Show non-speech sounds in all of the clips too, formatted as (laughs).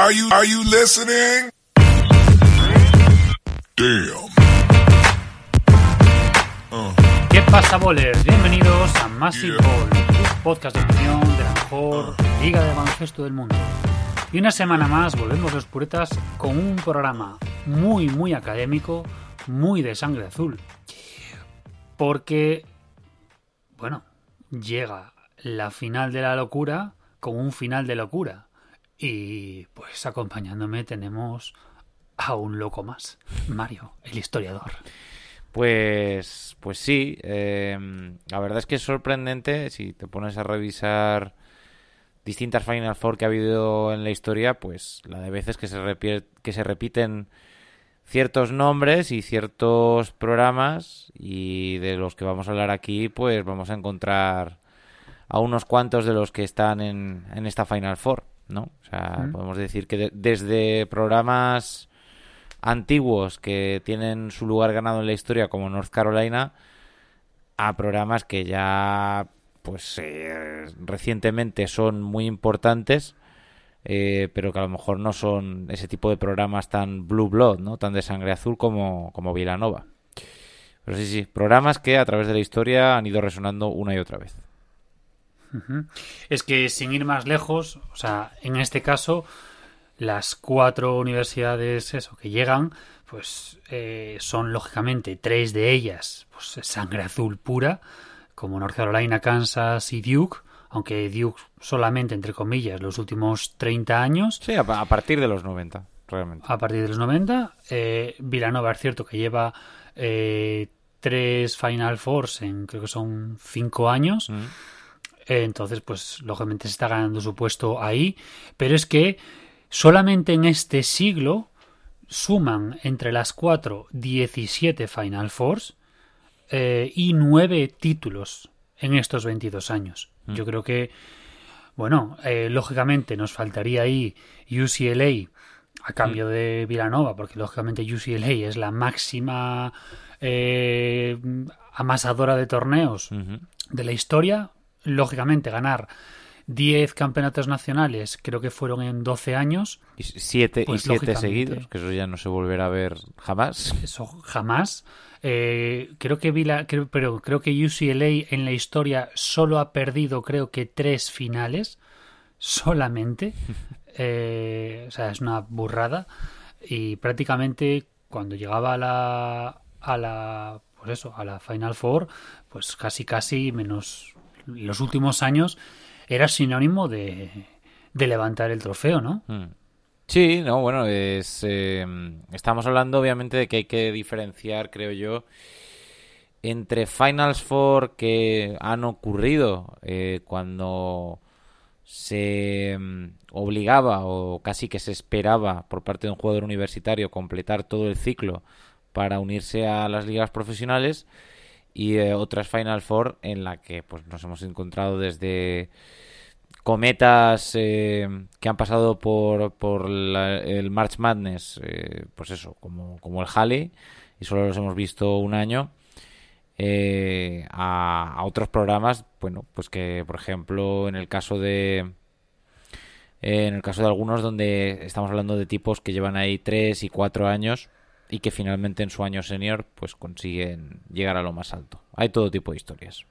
Are you, are you listening? Damn. ¿Qué pasa, bolers? Bienvenidos a Massive Ball, un podcast de opinión de la mejor liga de baloncesto del mundo. Y una semana más volvemos los puretas con un programa muy, muy académico, muy de sangre azul. Porque, bueno, llega la final de la locura con un final de locura. Y pues acompañándome tenemos a un loco más, Mario, el historiador. Pues, pues sí, eh, la verdad es que es sorprendente si te pones a revisar distintas Final Four que ha habido en la historia, pues la de veces que se, que se repiten ciertos nombres y ciertos programas y de los que vamos a hablar aquí, pues vamos a encontrar a unos cuantos de los que están en, en esta Final Four, ¿no? O sea, Mm. podemos decir que de- desde programas antiguos que tienen su lugar ganado en la historia como North Carolina a programas que ya pues eh, recientemente son muy importantes eh, pero que a lo mejor no son ese tipo de programas tan blue blood no tan de sangre azul como como Villanova pero sí sí programas que a través de la historia han ido resonando una y otra vez. Es que sin ir más lejos, o sea, en este caso, las cuatro universidades eso que llegan, pues eh, son lógicamente tres de ellas, pues sangre azul pura, como North Carolina, Kansas y Duke, aunque Duke solamente entre comillas los últimos 30 años. sí a, a partir de los 90 realmente A partir de los 90, eh, Villanova es cierto que lleva eh, tres Final Fours en creo que son cinco años. Mm. Eh, Entonces, pues lógicamente se está ganando su puesto ahí. Pero es que solamente en este siglo suman entre las cuatro 17 Final Fours eh, y nueve títulos en estos 22 años. Mm. Yo creo que, bueno, eh, lógicamente nos faltaría ahí UCLA a cambio de Villanova, porque lógicamente UCLA es la máxima eh, amasadora de torneos de la historia. Lógicamente, ganar 10 campeonatos nacionales, creo que fueron en 12 años. y siete Pues, seguidos que eso ya no se volverá a ver jamás (laughs) Eso jamás. Eh, creo que vi la- creo, pero creo que UCLA en la historia solo ha perdido, creo que tres finales. Solamente. (laughs) Eh, o sea, es una burrada. Y prácticamente cuando llegaba a la. a la. pues eso, a la Final Four, pues casi casi menos los últimos años era sinónimo de, de levantar el trofeo, ¿no? Mm. Sí, no, bueno, es, eh, estamos hablando obviamente de que hay que diferenciar, creo yo, entre Finals Four que han ocurrido eh, cuando se mm, obligaba o casi que se esperaba por parte de un jugador universitario completar todo el ciclo para unirse a las ligas profesionales y eh, otras Final Four en la que pues nos hemos encontrado desde cometas eh, que han pasado por, por la- el March Madness, eh, pues eso, como, como el Halley, y solo los hemos visto un año, eh, a, a otros programas, bueno, pues que, por ejemplo, en el caso de... eh, en el caso de algunos donde estamos hablando de tipos que llevan ahí tres y cuatro años y que finalmente en su año senior pues consiguen llegar a lo más alto. Hay todo tipo de historias.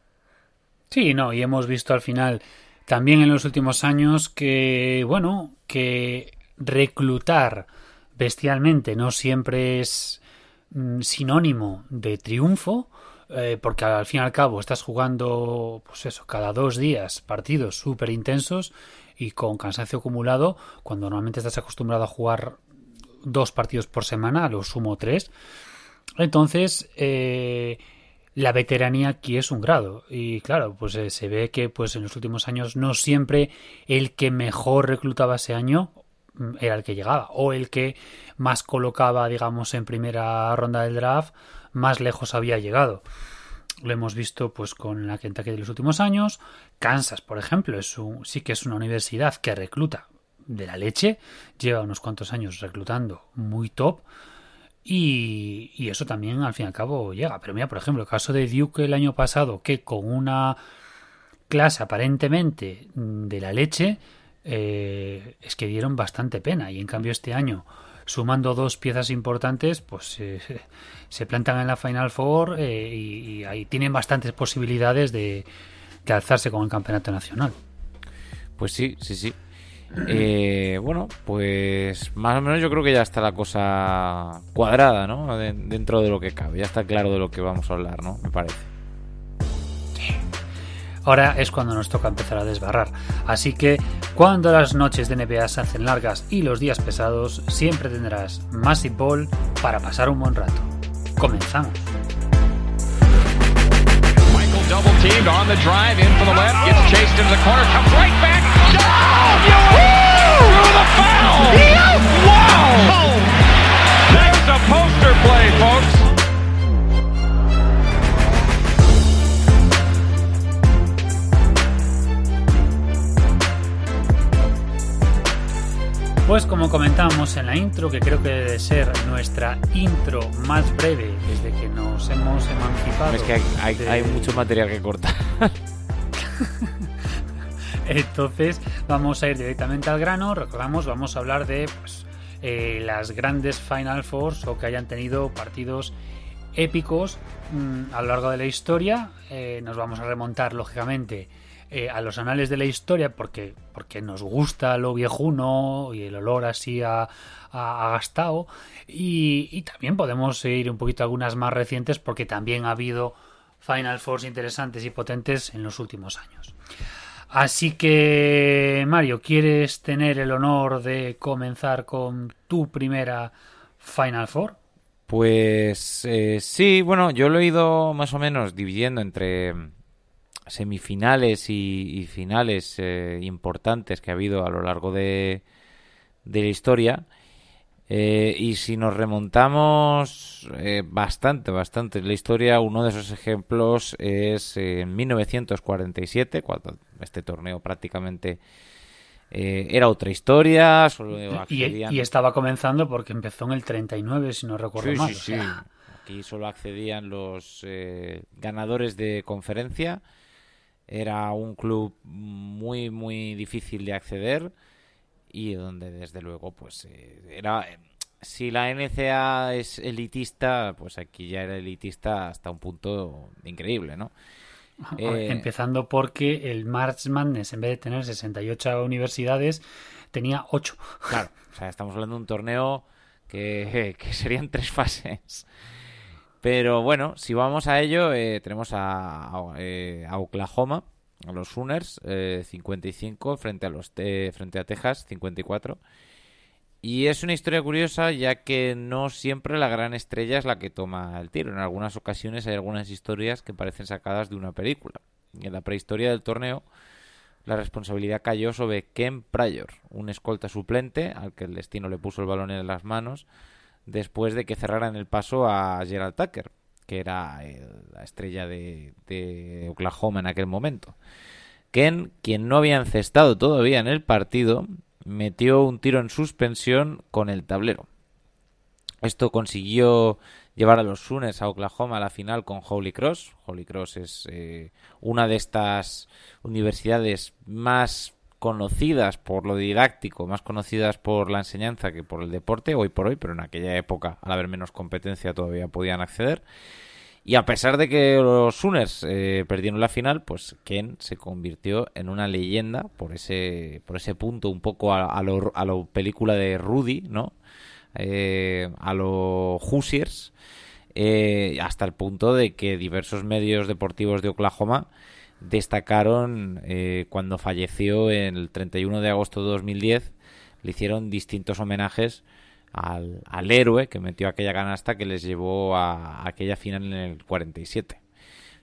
Sí, no, y hemos visto al final también en los últimos años que, bueno, que reclutar bestialmente no siempre es mm, sinónimo de triunfo, eh, porque al fin y al cabo estás jugando, pues eso, cada dos días partidos súper intensos y con cansancio acumulado, cuando normalmente estás acostumbrado a jugar dos partidos por semana, a lo sumo tres. Entonces, eh, la veteranía aquí es un grado. Y claro, pues eh, se ve que pues en los últimos años no siempre el que mejor reclutaba ese año mm, era el que llegaba. O el que más colocaba, digamos, en primera ronda del draft, más lejos había llegado. Lo hemos visto pues con la Kentucky de los últimos años. Kansas, por ejemplo, es sí que es una universidad que recluta de la leche. Lleva unos cuantos años reclutando muy top. Y, y eso también al fin y al cabo llega. Pero mira, por ejemplo, el caso de Duke el año pasado, que con una clase aparentemente de la leche, eh, es que dieron bastante pena. Y en cambio este año, sumando dos piezas importantes, pues eh, (laughs) se plantan en la Final Four eh, y, ahí tienen bastantes posibilidades de, de alzarse con el campeonato nacional. Pues sí, sí, sí. Eh, bueno, pues más o menos yo creo que ya está la cosa cuadrada, ¿no? dentro de lo que cabe. Ya está claro de lo que vamos a hablar, ¿no? Me parece. Ahora es cuando nos toca empezar a desbarrar. Así que cuando las noches de NBA se hacen largas y los días pesados, siempre tendrás Massive Ball para pasar un buen rato. Comenzamos. Michael double teamed on the drive in for the left, gets chased into the corner, comes right back. Through the foul! Wow! That's a poster play, folks. Pues como comentábamos en la intro, que creo que debe ser nuestra intro más breve desde que nos hemos emancipado. Es que hay, mucho material que cortar. (laughs) Entonces vamos a ir directamente al grano. Recordamos, vamos a hablar de pues, eh, las grandes Final Fours o que hayan tenido partidos épicos mm, a lo largo de la historia. Eh, nos vamos a remontar, lógicamente, eh, a los anales de la historia porque, porque nos gusta lo viejuno y el olor así a, gastado. Y, también podemos ir un poquito a algunas más recientes porque también ha habido Final Force interesantes y potentes en los últimos años. Así que, Mario, ¿quieres tener el honor de comenzar con tu primera Final Four? Pues eh, sí, bueno, yo lo he ido más o menos dividiendo entre semifinales y, finales eh, importantes que ha habido a lo largo de, de la historia. Eh, y si nos remontamos eh, bastante, bastante en la historia, uno de esos ejemplos es en 1947, cuando este torneo prácticamente era otra historia. y, estaba comenzando porque empezó en el 39, si no recuerdo mal. Sí, sí. Aquí solo accedían los ganadores de conferencia era un club muy, muy difícil de acceder y donde desde luego pues eh, era si la NCA es elitista pues aquí ya era elitista hasta un punto increíble no eh, empezando porque el March Madness en vez de tener 68 universidades tenía 8 claro o sea estamos hablando de un torneo que, (laughs) que serían tres fases. Pero bueno, si vamos a ello, eh, tenemos a, eh, a, Oklahoma, a los Sooners, 55 eh, frente a los frente a Texas, 54. Y es una historia curiosa ya que no siempre la gran estrella es la que toma el tiro. En algunas ocasiones hay algunas historias que parecen sacadas de una película. En la prehistoria del torneo, la responsabilidad cayó sobre Ken Pryor, un escolta suplente al que el destino le puso el balón en las manos después de que cerraran el paso a Gerald Tucker, que era la estrella de, Oklahoma en aquel momento. Ken, quien no había encestado todavía en el partido, metió un tiro en suspensión con el tablero. Esto consiguió llevar a los Sooners a Oklahoma a la final con Holy Cross. Holy Cross es eh, una de estas universidades más conocidas por lo didáctico, más conocidas por la enseñanza que por el deporte, hoy por hoy, pero en aquella época, al haber menos competencia, todavía podían acceder. Y a pesar de que los Sooners eh, perdieron la final, pues Ken se convirtió en una leyenda por ese, por ese punto, un poco a, a, lo, a lo película de Rudy, ¿no? Eh, a los Hoosiers, eh, hasta el punto de que diversos medios deportivos de Oklahoma destacaron eh, cuando falleció el 31 de agosto de 2010. Le hicieron distintos homenajes al, al héroe que metió aquella canasta que les llevó a, aquella final en el 47.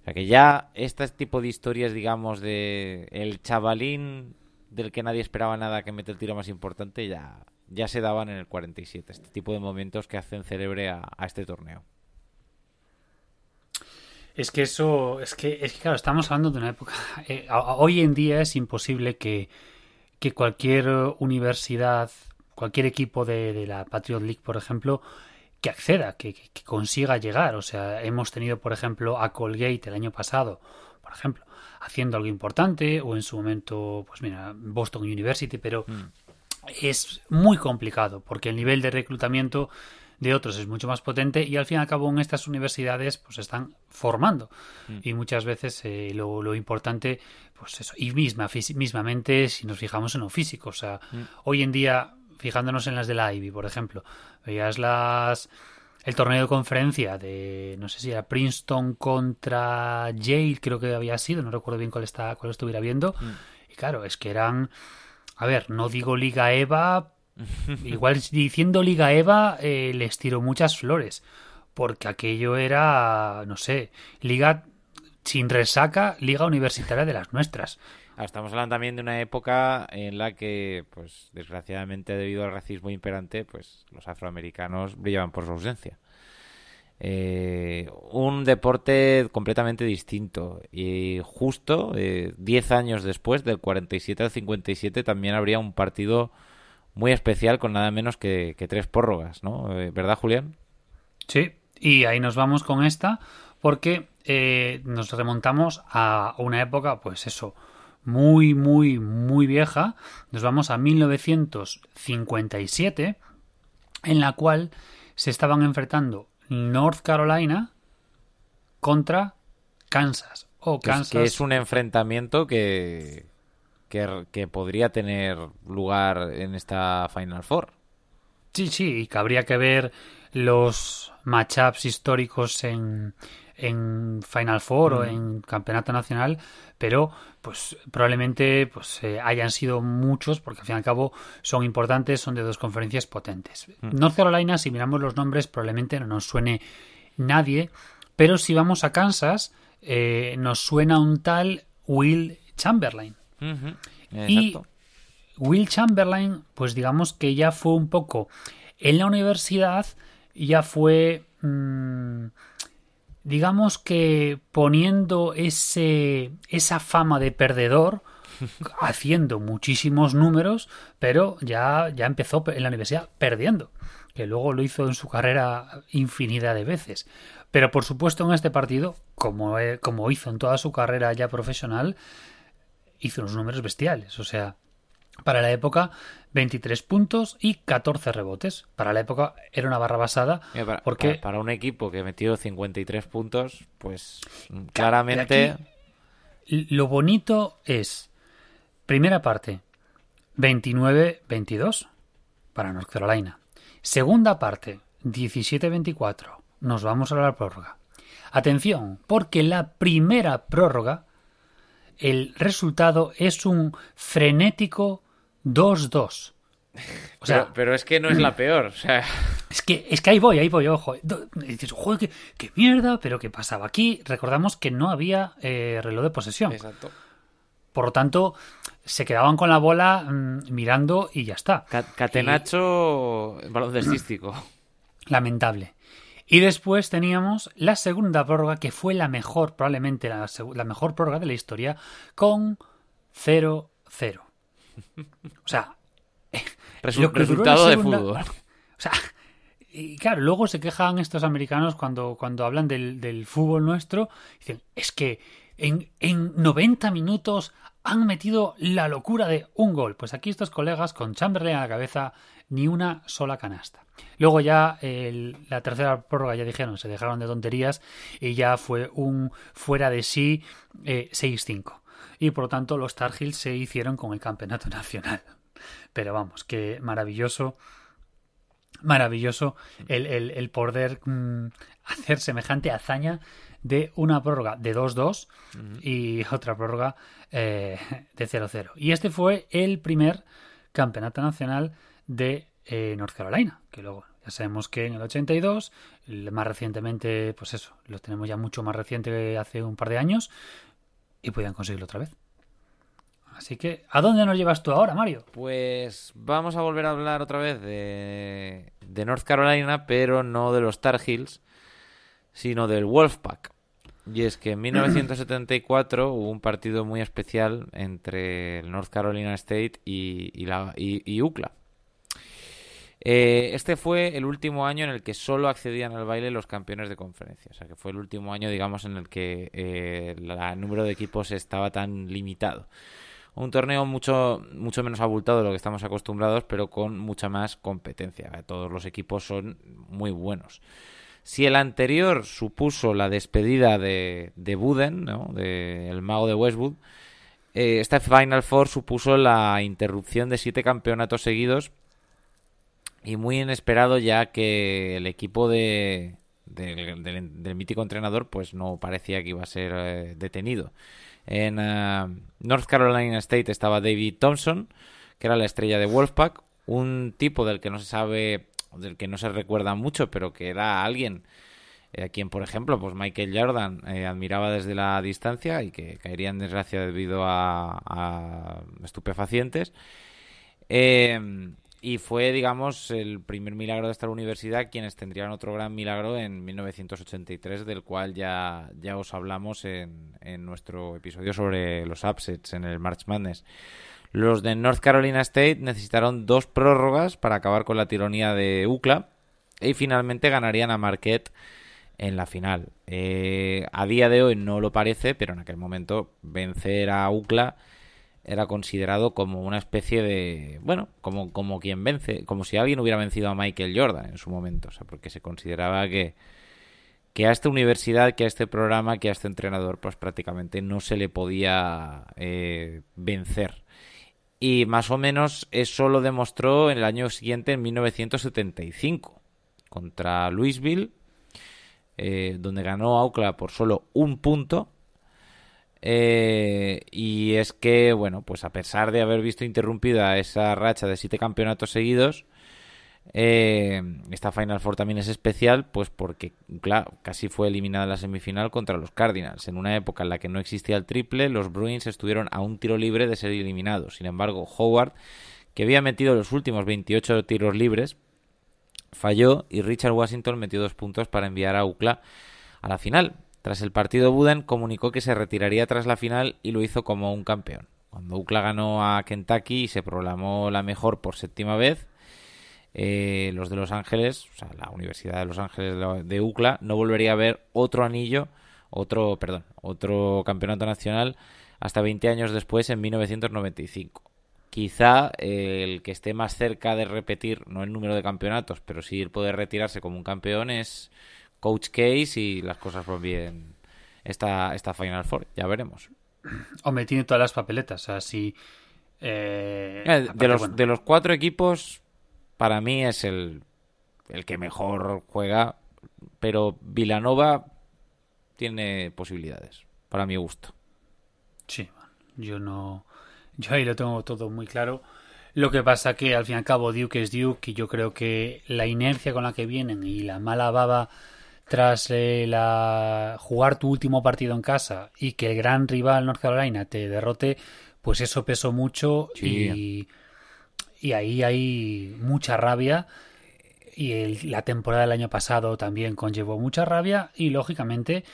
O sea que ya este tipo de historias, digamos, de el chavalín del que nadie esperaba nada que mete el tiro más importante, ya, ya se daban en el 47. Este tipo de momentos que hacen célebre a este torneo. Es que eso, es que, es que claro, estamos hablando de una época. (laughs) Eh, hoy en día es imposible que, que cualquier universidad, cualquier equipo de, la Patriot League, por ejemplo, que acceda, que, consiga llegar. O sea, hemos tenido, por ejemplo, a Colgate el año pasado, por ejemplo, haciendo algo importante, o en su momento, pues mira, Boston University, pero Mm. es muy complicado porque el nivel de reclutamiento de otros es mucho más potente y al fin y al cabo en estas universidades pues están formando Mm. y muchas veces eh, lo, lo importante pues eso y misma mismamente si nos fijamos en lo físico o sea Mm. hoy en día fijándonos en las de la Ivy por ejemplo veías las el torneo de conferencia de no sé si era Princeton contra Yale creo que había sido no recuerdo bien cuál está cuál estuviera viendo Mm. y claro es que eran a ver no digo Liga Eva (laughs) Igual diciendo Liga Eva eh, les tiro muchas flores, porque aquello era, no sé, Liga sin resaca, Liga Universitaria de las nuestras. Ah, Estamos hablando también de una época en la que, pues, desgraciadamente debido al racismo imperante, pues los afroamericanos brillaban por su ausencia. Eh, un deporte completamente distinto y justo eh, 10 años después, del 47 al 57, también habría un partido muy especial con nada menos que, que tres prórrogas, ¿no? Eh, ¿Verdad, Julián? Sí, y ahí nos vamos con esta, porque eh, nos remontamos a una época, pues eso, muy, muy, muy vieja. Nos vamos a 1957, en la cual se estaban enfrentando North Carolina contra Kansas. O Que es- Kansas. que es un enfrentamiento que, que, que podría tener lugar en esta Final Four. Sí, sí, y que habría que ver los matchups históricos en, en Final Four o en Campeonato Nacional, pero pues probablemente pues eh, hayan sido muchos, porque al fin y al cabo son importantes, son de dos conferencias potentes. North Carolina, si miramos los nombres, probablemente no nos suene nadie, pero si vamos a Kansas, eh, nos suena un tal Will Chamberlain. Y. Will Chamberlain, pues digamos que ya fue un poco en la universidad, ya fue, mm, digamos que poniendo ese, esa fama de perdedor, (laughs) haciendo muchísimos números, pero ya, ya empezó en la universidad perdiendo, que luego lo hizo en su carrera infinidad de veces. Pero por supuesto en este partido, como, eh, como hizo en toda su carrera ya profesional, hizo unos números bestiales. O sea, para la época, 23 puntos y 14 rebotes. Para la época era una barra basada. Mira, para, porque para- para un equipo que metió 53 puntos, pues mm, claramente... aquí lo bonito es, primera parte, 29-22 para North Carolina. Segunda parte, 17-24. Nos vamos a la prórroga. Atención, porque la primera prórroga, el resultado es un frenético 2-2. (laughs) O sea, pero, pero es que no es la peor. O sea, (laughs) Es que, es que ahí voy, ahí voy, ojo. Y dices, joder, qué, qué mierda, pero ¿qué pasaba aquí? Recordamos que no había eh, reloj de posesión. exacto. Por lo tanto, se quedaban con la bola mm, mirando y ya está. Ca- Catenacho baloncestístico. (clears throat) Lamentable. Y después teníamos la segunda prórroga, que fue la mejor, probablemente la, mejor prórroga de la historia, con 0-0. O sea, Resu- Lo que duró resultado de fútbol. O sea, y claro, luego se quejan estos americanos cuando, cuando hablan del, del fútbol nuestro. Dicen, es que en, en 90 minutos han metido la locura de un gol. Pues aquí estos colegas con Chamberlain a la cabeza, ni una sola canasta. Luego ya el- la tercera prórroga ya dijeron, se dejaron de tonterías y ya fue un fuera de sí eh, 6-5. Y por lo tanto los Tar Heels se hicieron con el campeonato (laughs) nacional. Pero vamos, que maravilloso maravilloso el, el, el poder mm, hacer semejante hazaña de una prórroga de 2-2 y otra prórroga eh, de 0-0. Y este fue el primer campeonato nacional de North Carolina, que luego ya sabemos que en el 82, el- más recientemente, pues eso, lo tenemos ya mucho más reciente que hace un par de años y podían conseguirlo otra vez. Así que, ¿a dónde nos llevas tú ahora, Mario? Pues vamos a volver a hablar otra vez de, North Carolina, pero no de los Tar Heels, sino del Wolfpack. Y es que en 1974 hubo un partido muy especial entre el North Carolina State y UCLA. Eh, este fue el último año en el que solo accedían al baile los campeones de conferencia. O sea, que fue el último año, digamos, en el que eh, el número de equipos estaba tan limitado. Un torneo mucho, mucho menos abultado de lo que estamos acostumbrados, pero con mucha más competencia. Todos los equipos son muy buenos. Si el anterior supuso la despedida de, de Buden, ¿no? de el mago de Westwood, eh, esta Final Four supuso la interrupción de siete campeonatos seguidos y muy inesperado ya que el equipo de, del, mítico entrenador pues no parecía que iba a ser eh, detenido. En eh, North Carolina State estaba David Thompson, que era la estrella de Wolfpack, un tipo del que no se sabe, del que no se recuerda mucho, pero que era alguien eh, a quien, por ejemplo, pues Michael Jordan admiraba desde la distancia y que caería en desgracia debido a, a estupefacientes. Eh, y fue, digamos, el primer milagro de esta universidad, quienes tendrían otro gran milagro en 1983, del cual ya, ya os hablamos en, en nuestro episodio sobre los upsets en el March Madness. Los de North Carolina State necesitaron dos prórrogas para acabar con la tironía de UCLA y finalmente ganarían a Marquette en la final. Eh, a día de hoy no lo parece, pero en aquel momento vencer a UCLA era considerado como una especie de, bueno, como, como quien vence, como si alguien hubiera vencido a Michael Jordan en su momento, o sea, porque se consideraba que, que a esta universidad, que a este programa, que a este entrenador, pues prácticamente no se le podía eh, vencer. Y más o menos eso lo demostró en el año siguiente, en 1975, contra Louisville, eh, donde ganó Auckland por solo un punto eh, y es que, bueno, pues a pesar de haber visto interrumpida esa racha de siete campeonatos seguidos, eh, esta Final Four también es especial, pues porque, claro, casi fue eliminada en la semifinal contra los Cardinals. En una época en la que no existía el triple, los Bruins estuvieron a un tiro libre de ser eliminados. Sin embargo, Howard, que había metido los últimos 28 tiros libres, falló y Richard Washington metió dos puntos para enviar a UCLA a la final. Tras el partido, Buden comunicó que se retiraría tras la final y lo hizo como un campeón. Cuando UCLA ganó a Kentucky y se proclamó la mejor por séptima vez, eh, los de Los Ángeles, o sea, la Universidad de Los Ángeles de UCLA, no volvería a ver otro anillo, otro, perdón, otro campeonato nacional hasta 20 años después, en 1995. Quizá eh, el que esté más cerca de repetir, no el número de campeonatos, pero sí el poder retirarse como un campeón es Coach Case y las cosas van bien esta, esta Final Four. Ya veremos. Hombre, tiene todas las papeletas. Así. Eh, eh, de, los, de los cuatro equipos, para mí es el, el que mejor juega. Pero Vilanova tiene posibilidades, para mi gusto. Sí, yo no. Yo ahí lo tengo todo muy claro. Lo que pasa que al fin y al cabo Duke es Duke y yo creo que la inercia con la que vienen y la mala baba tras eh, la, jugar tu último partido en casa y que el gran rival North Carolina te derrote, pues eso pesó mucho y, y, ahí hay mucha rabia. Y la temporada del año pasado también conllevó mucha rabia y lógicamente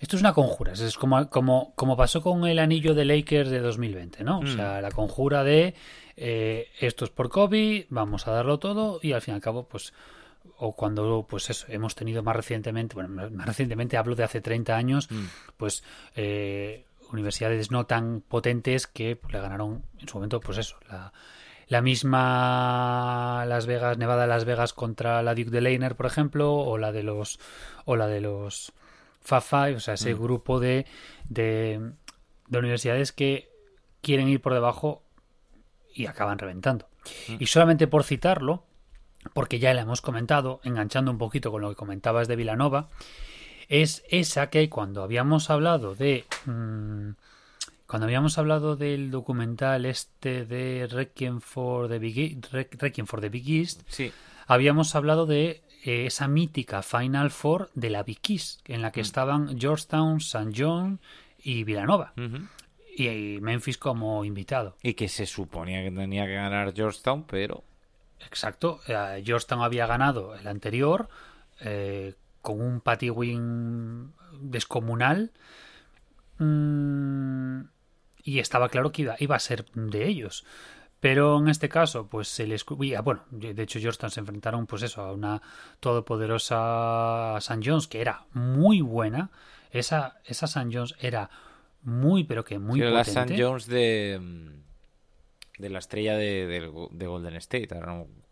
esto es una conjura, es como, como, como pasó con el anillo de Lakers de 2020, ¿no? O mm. sea, la conjura de eh, esto es por Kobe, vamos a darlo todo y al fin y al cabo pues o cuando pues eso, hemos tenido más recientemente, bueno, más recientemente hablo de hace 30 años, mm. pues eh, universidades no tan potentes que pues, le ganaron en su momento, pues eso, la, la misma Las Vegas, Nevada Las Vegas contra la Duke de Leiner, por ejemplo, o la de los o la de los Five, o sea, ese mm. grupo de, de, de, universidades que quieren ir por debajo y acaban reventando. Mm. Y solamente por citarlo, porque ya la hemos comentado, enganchando un poquito con lo que comentabas de Vilanova, es esa que cuando habíamos hablado de... Mmm, cuando habíamos hablado del documental este de Requiem for the Big, Requiem for the Big East, sí. habíamos hablado de eh, esa mítica Final Four de la Big East, en la que mm. estaban Georgetown, St. John y Villanova. Uh -huh. y, y Memphis como invitado. Y que se suponía que tenía que ganar Georgetown, pero Exacto. Eh, Georgetown había ganado el anterior eh, con un patty win descomunal. Mm, y estaba claro que iba, iba, a ser de ellos. Pero en este caso, pues se les... Bueno, de hecho Georgetown se enfrentaron pues eso, a una todopoderosa St. John's que era muy buena. Esa, esa St. John's era muy, pero que muy Sí, la. St. Jones de, de la estrella de, de- de Golden State,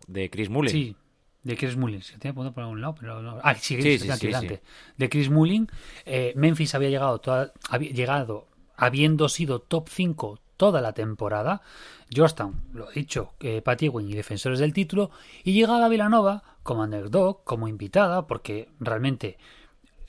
de Chris Mullin. Sí, de Chris Mullin. Se tenía apuntado por algún lado, pero no. Ah, sí, Sí, sí, sí, sí. De Chris Mullin. eh, Memphis había llegado, toda- había llegado habiendo sido top 5 toda la temporada. Georgetown, lo he dicho, eh, Pat Ewing y defensores del título. Y llegaba Villanova como underdog, como invitada, porque realmente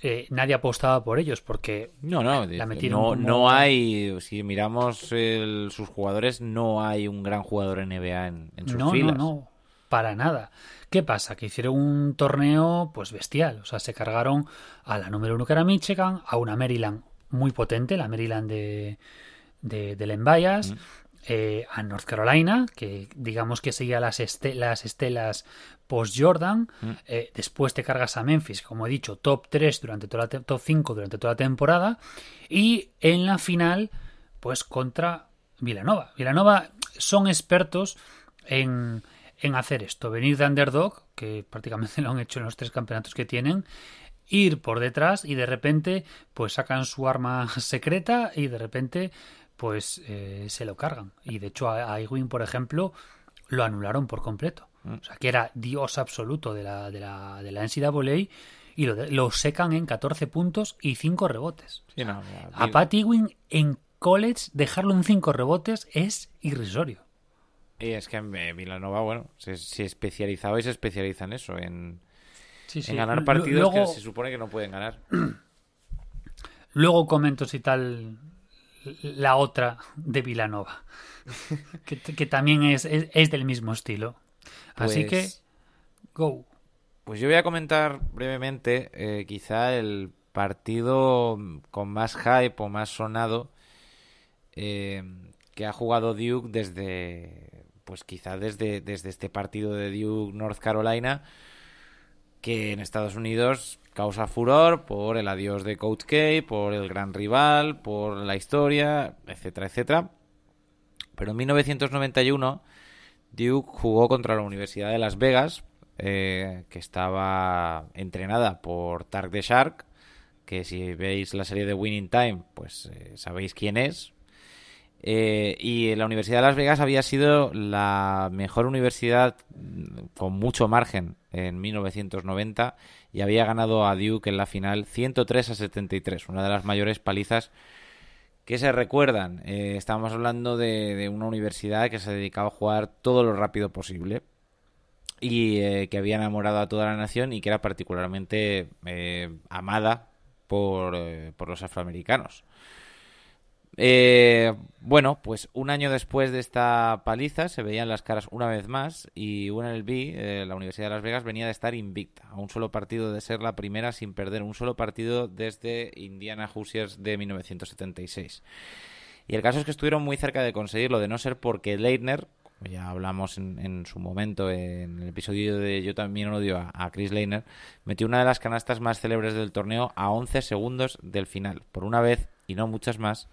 eh, nadie apostaba por ellos, porque No, no, la metieron no, como- no hay, si miramos el- sus jugadores, no hay un gran jugador NBA en, en sus no, filas. no, no, para nada. ¿Qué pasa? Que hicieron un torneo pues bestial. O sea, se cargaron a la número uno que era Michigan, a una Maryland muy potente, la Maryland de, de, de Len Bias, eh, a North Carolina, que digamos que seguía las, este- las estelas post-Jordan. Eh, después te cargas a Memphis, como he dicho, top 3 durante toda la top 5 durante toda la temporada. Y en la final, pues contra Villanova. Villanova son expertos en, en hacer esto, venir de underdog, que prácticamente (laughs) lo han hecho en los tres campeonatos que tienen, ir por detrás y de repente pues sacan su arma (laughs) secreta y de repente pues eh, se lo cargan. Y de hecho a, a Ewing, por ejemplo, lo anularon por completo. O sea, que era dios absoluto de la, de la, de la NCAA y lo, lo secan en 14 puntos y 5 rebotes. Sí, no, A Pat Ewing en college dejarlo en 5 rebotes es irrisorio. Y es que eh, Villanova, bueno, se, se especializaba y se especializa en eso, en, Sí, sí. en ganar partidos luego, que se supone que no pueden ganar. (clears throat) luego comento si tal la otra de Villanova, (laughs) que, que también es, es, es del mismo estilo. Así que, Pues- go. Pues yo voy a comentar brevemente eh, quizá el partido con más hype o más sonado eh, que ha jugado Duke desde, pues quizá desde, desde este partido de Duke North Carolina, que en Estados Unidos causa furor por el adiós de Coach K, por el gran rival, por la historia, etcétera, etcétera. Pero en 1991 Duke jugó contra la Universidad de Las Vegas, eh, que estaba entrenada por Tark the Shark, que si veis la serie de Winning Time, pues eh, sabéis quién es. Eh, y la Universidad de Las Vegas había sido la mejor universidad mm, con mucho margen en 1990 y había ganado a Duke en la final 103 a 73, una de las mayores palizas que se recuerdan. Eh, estábamos hablando de, una universidad que se dedicaba a jugar todo lo rápido posible y eh, que había enamorado a toda la nación y que era particularmente eh, amada por, eh, por los afroamericanos. Eh, bueno, pues un año después de esta paliza se veían las caras una vez más y UNLV, eh, la Universidad de Las Vegas, venía de estar invicta a un solo partido de ser la primera sin perder un solo partido desde Indiana Hoosiers de 1976. Y el caso es que estuvieron muy cerca de conseguirlo, de no ser porque Leitner, ya hablamos en, en su momento en el episodio de Yo también odio a, a Chris Leitner, metió una de las canastas más célebres del torneo a 11 segundos del final. Por una vez, y no muchas más,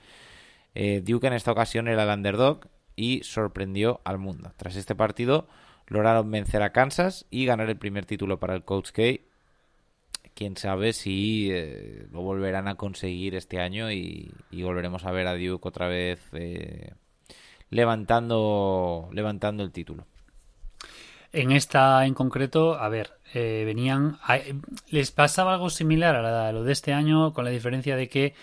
eh, Duke en esta ocasión era el underdog y sorprendió al mundo. Tras este partido lograron vencer a Kansas y ganar el primer título para el Coach K. Quién sabe si eh, lo volverán a conseguir este año y, volveremos a ver a Duke otra vez eh, levantando, levantando el título. En esta en concreto, a ver, venían. les pasaba algo similar a, la- a lo de este año, con la diferencia de que,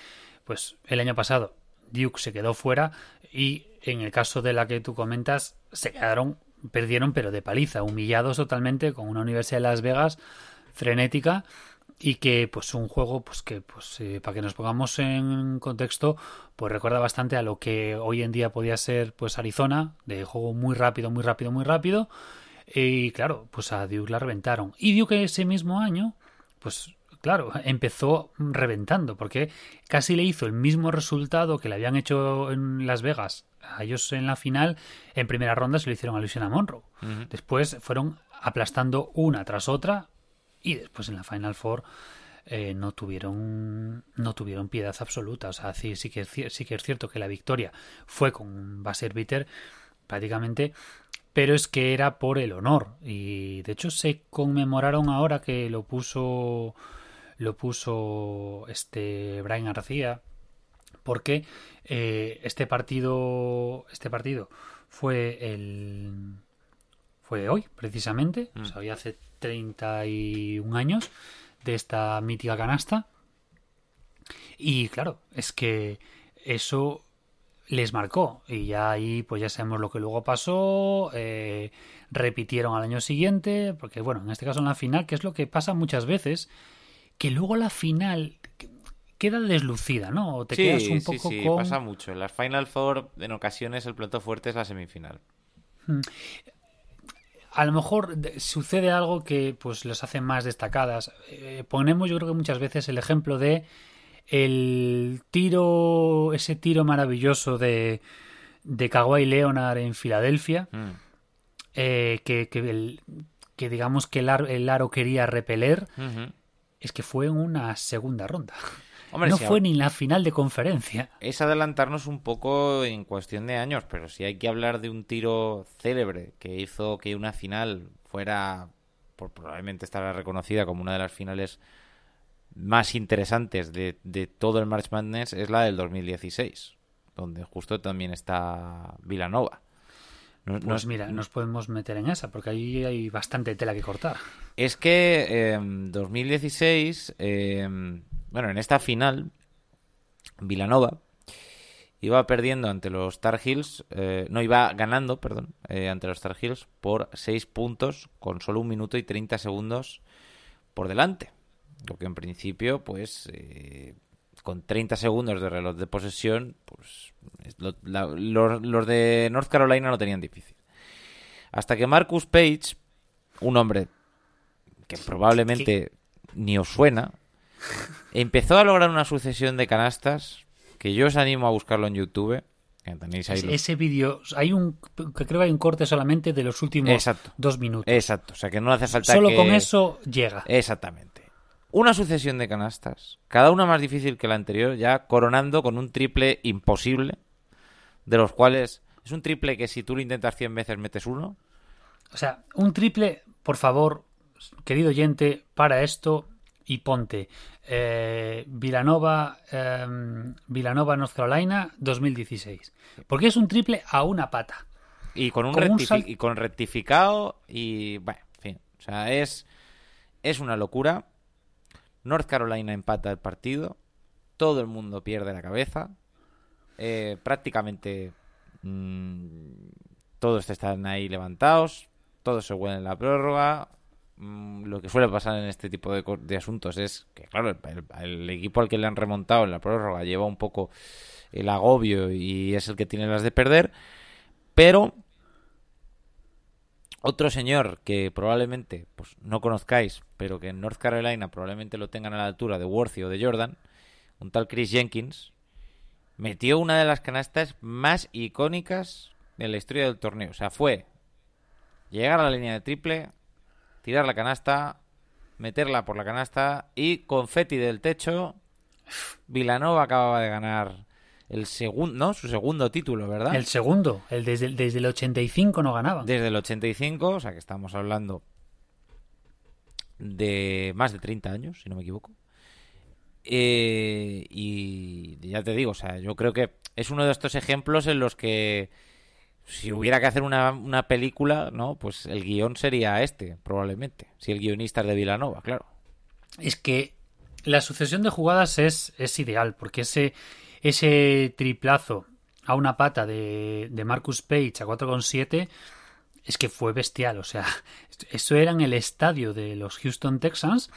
pues, el año pasado Duke se quedó fuera y en el caso de la que tú comentas, se quedaron, perdieron, pero de paliza, humillados totalmente con una Universidad de Las Vegas frenética y que pues un juego pues que pues eh, para que nos pongamos en contexto pues recuerda bastante a lo que hoy en día podía ser pues Arizona de juego muy rápido muy rápido muy rápido y claro pues a Duke la reventaron. Y Duke ese mismo año pues claro empezó reventando porque casi le hizo el mismo resultado que le habían hecho en Las Vegas a ellos en la final en primera ronda se lo hicieron a Luciana Monroe. Después fueron aplastando una tras otra y después en la Final Four eh, no tuvieron no tuvieron piedad absoluta. O sea sí, sí que sí que es cierto que la victoria fue con un beater prácticamente, pero es que era por el honor. Y de hecho se conmemoraron ahora que lo puso lo puso este Brian García porque eh, este partido este partido fue el fue hoy precisamente. Mm. o sea, hoy hace 31 años de esta mítica canasta. Y claro es que eso les marcó. Y ya ahí pues ya sabemos lo que luego pasó eh, repitieron al año siguiente porque bueno en este caso en la final que es lo que pasa muchas veces que luego la final queda deslucida no o te sí, quedas un poco sí, con pasa mucho. En las Final Four, en ocasiones, el plato fuerte es la semifinal. a lo mejor de- sucede algo que pues los hace más destacadas. Eh, ponemos yo creo que muchas veces el ejemplo de el tiro, ese tiro maravilloso de, de Kawhi Leonard en Filadelfia, Mm. eh, que, que, el- que digamos que el, ar- el aro quería repeler. Es que fue en una segunda ronda. (laughs) Hombre, no si fue a- ni la final de conferencia. es adelantarnos un poco en cuestión de años, pero si hay que hablar de un tiro célebre que hizo que una final fuera, por probablemente estará reconocida como una de las finales más interesantes de, de todo el March Madness, es la del 2016, donde justo también está Villanova. No- Pues es- mira, nos podemos meter en esa, porque ahí hay bastante tela que cortar. Es que eh, 2016, eh, bueno, en esta final, Villanova iba perdiendo ante los Tar Heels, eh, no, iba ganando, perdón, eh, ante los Tar Heels por 6 puntos con solo un minuto y 30 segundos por delante. Lo que en principio, pues, eh, con 30 segundos de reloj de posesión, pues, lo- la- los, los de North Carolina lo tenían difícil. Hasta que Marcus Page, un hombre que probablemente ni os suena, empezó a lograr una sucesión de canastas que yo os animo a buscarlo en YouTube. que tenéis ahí los- Ese vídeo, hay un, que creo que hay un corte solamente de los últimos Exacto. dos minutos. Exacto, o sea que no hace falta Solo que- con eso llega. Exactamente. Una sucesión de canastas, cada una más difícil que la anterior, ya coronando con un triple imposible, de los cuales es un triple que si tú lo intentas 100 veces metes uno. O sea, un triple, por favor, querido oyente, para esto y ponte eh, Villanova, eh, Villanova, North Carolina, 2016. Porque es un triple a una pata. Y con un, Con rectifi- y con rectificado y bueno, en fin, o sea, es es una locura. North Carolina empata el partido, todo el mundo pierde la cabeza, eh, prácticamente mm, todos están ahí levantados, todos se huelen la prórroga. Mm, Lo que suele pasar en este tipo de, asuntos es que, claro, el- el equipo al que le han remontado en la prórroga lleva un poco el agobio y es el que tiene las de perder. Pero otro señor que probablemente pues, no conozcáis, pero que en North Carolina probablemente lo tengan a la altura de Worthy o de Jordan, un tal Chris Jenkins, metió una de las canastas más icónicas de la historia del torneo. O sea, fue llegar a la línea de triple, tirar la canasta, meterla por la canasta y confeti del techo. Villanova acababa de ganar el segundo, ¿no? Su segundo título, ¿verdad? El segundo, el desde, el- desde el 85 no ganaban. Desde el 85, o sea que estamos hablando de más de 30 años, si no me equivoco. Eh, y ya te digo, o sea, yo creo que es uno de estos ejemplos en los que si hubiera que hacer una, una película, ¿no? Pues el guion sería este, probablemente. Si el guionista es de Villanova, claro. Es que la sucesión de jugadas es, es ideal, porque ese, ese triplazo a una pata de, de Marcus Page a 4,7 es que fue bestial. O sea, eso era en el estadio de los Houston Texans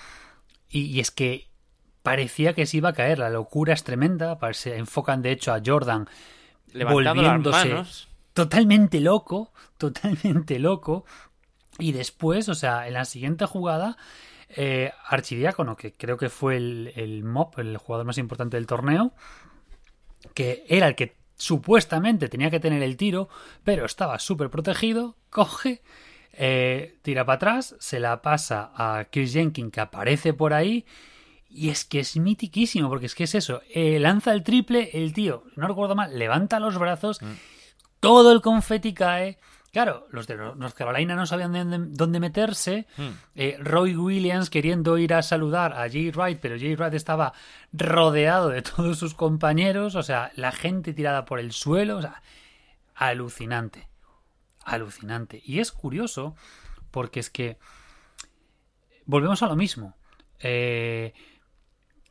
y, y es que parecía que se iba a caer. La locura es tremenda. Se enfocan de hecho a Jordan Levantando las volviéndose manos. totalmente loco, (laughs) totalmente loco. Y después, o sea, en la siguiente jugada, eh, Archidiácono, que creo que fue el, el MOP, el jugador más importante del torneo, que era el que supuestamente tenía que tener el tiro, pero estaba súper protegido, coge, eh, tira para atrás, se la pasa a Chris Jenkins, que aparece por ahí, y es que es mitiquísimo, porque es que es eso, eh, lanza el triple, el tío, no recuerdo mal, levanta los brazos, todo el confeti cae. Claro, los de North Carolina no sabían dónde, meterse. Hmm. Eh, Roy Williams queriendo ir a saludar a Jay Wright, pero Jay Wright estaba rodeado de (laughs) todos sus compañeros. O sea, la gente tirada por el suelo. O sea, alucinante. Alucinante. Y es curioso porque es que volvemos a lo mismo. Eh,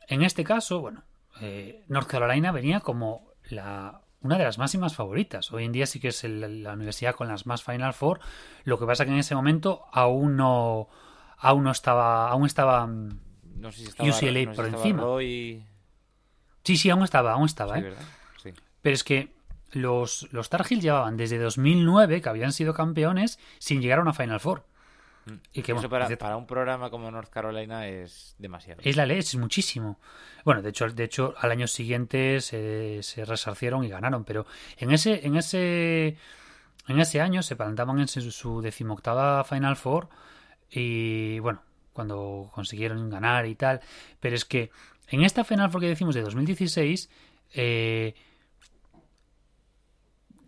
en este caso, bueno, eh, North Carolina venía como la, una de las máximas favoritas. Hoy en día sí que es el- la universidad con las más Final Four. Lo que pasa que en ese momento aún no, aún no estaba, aún estaba. mm, No sé si estaba, UCLA no sé si por encima. Roy- Sí, sí, aún estaba, aún estaba, Sí, ¿eh? Pero es que los, los Tar Heels llevaban desde 2009, que habían sido campeones, sin llegar a una Final Four. Y que, Eso bueno, para, un programa como North Carolina es demasiado. Es la ley, es muchísimo. Bueno, de hecho, de hecho, al año siguiente se, se resarcieron y ganaron, pero en ese, en ese, en ese año se plantaban en su, su decimoctava Final Four y bueno, cuando consiguieron ganar y tal, pero es que en esta Final Four que decimos de 2016 eh,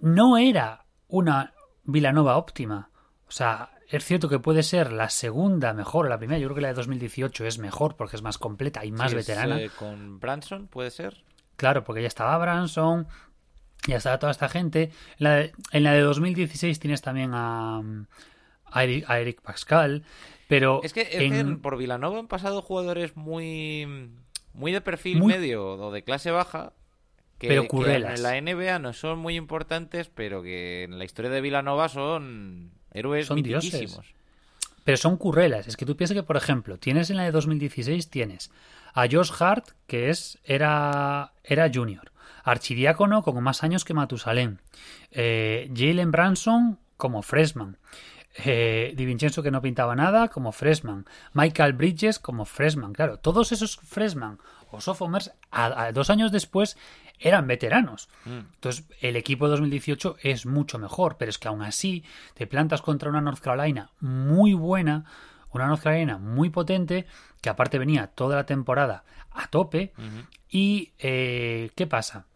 no era una Villanova óptima. O sea, es cierto que puede ser la segunda mejor la primera. Yo creo que la de 2018 es mejor porque es más completa y más Sí, es, veterana. eh, con Branson, ¿puede ser? Claro, porque ya estaba Branson, ya estaba toda esta gente. En la de, en la de 2016 tienes también a, a, Eric, a Eric Pascal, pero Es que, es en- que por Villanova han pasado jugadores muy, muy de perfil Muy- medio o de clase baja. Que, Pero que en la NBA no son muy importantes, pero que en la historia de Villanova son héroes Son dioses. Pero son currelas. Es que tú piensas que, por ejemplo, tienes en la de 2016, tienes a Josh Hart, que es era, era junior. Archidiácono con más años que Matusalén. Eh, Jalen Branson como freshman. Eh, Di Vincenzo que no pintaba nada como freshman. Michael Bridges como freshman. Claro, todos esos freshman o sophomores a- a dos años después eran veteranos. Entonces, el equipo de 2018 es mucho mejor, pero es que aún así te plantas contra una North Carolina muy buena, una North Carolina muy potente, que aparte venía toda la temporada a tope. Y, eh, ¿qué pasa?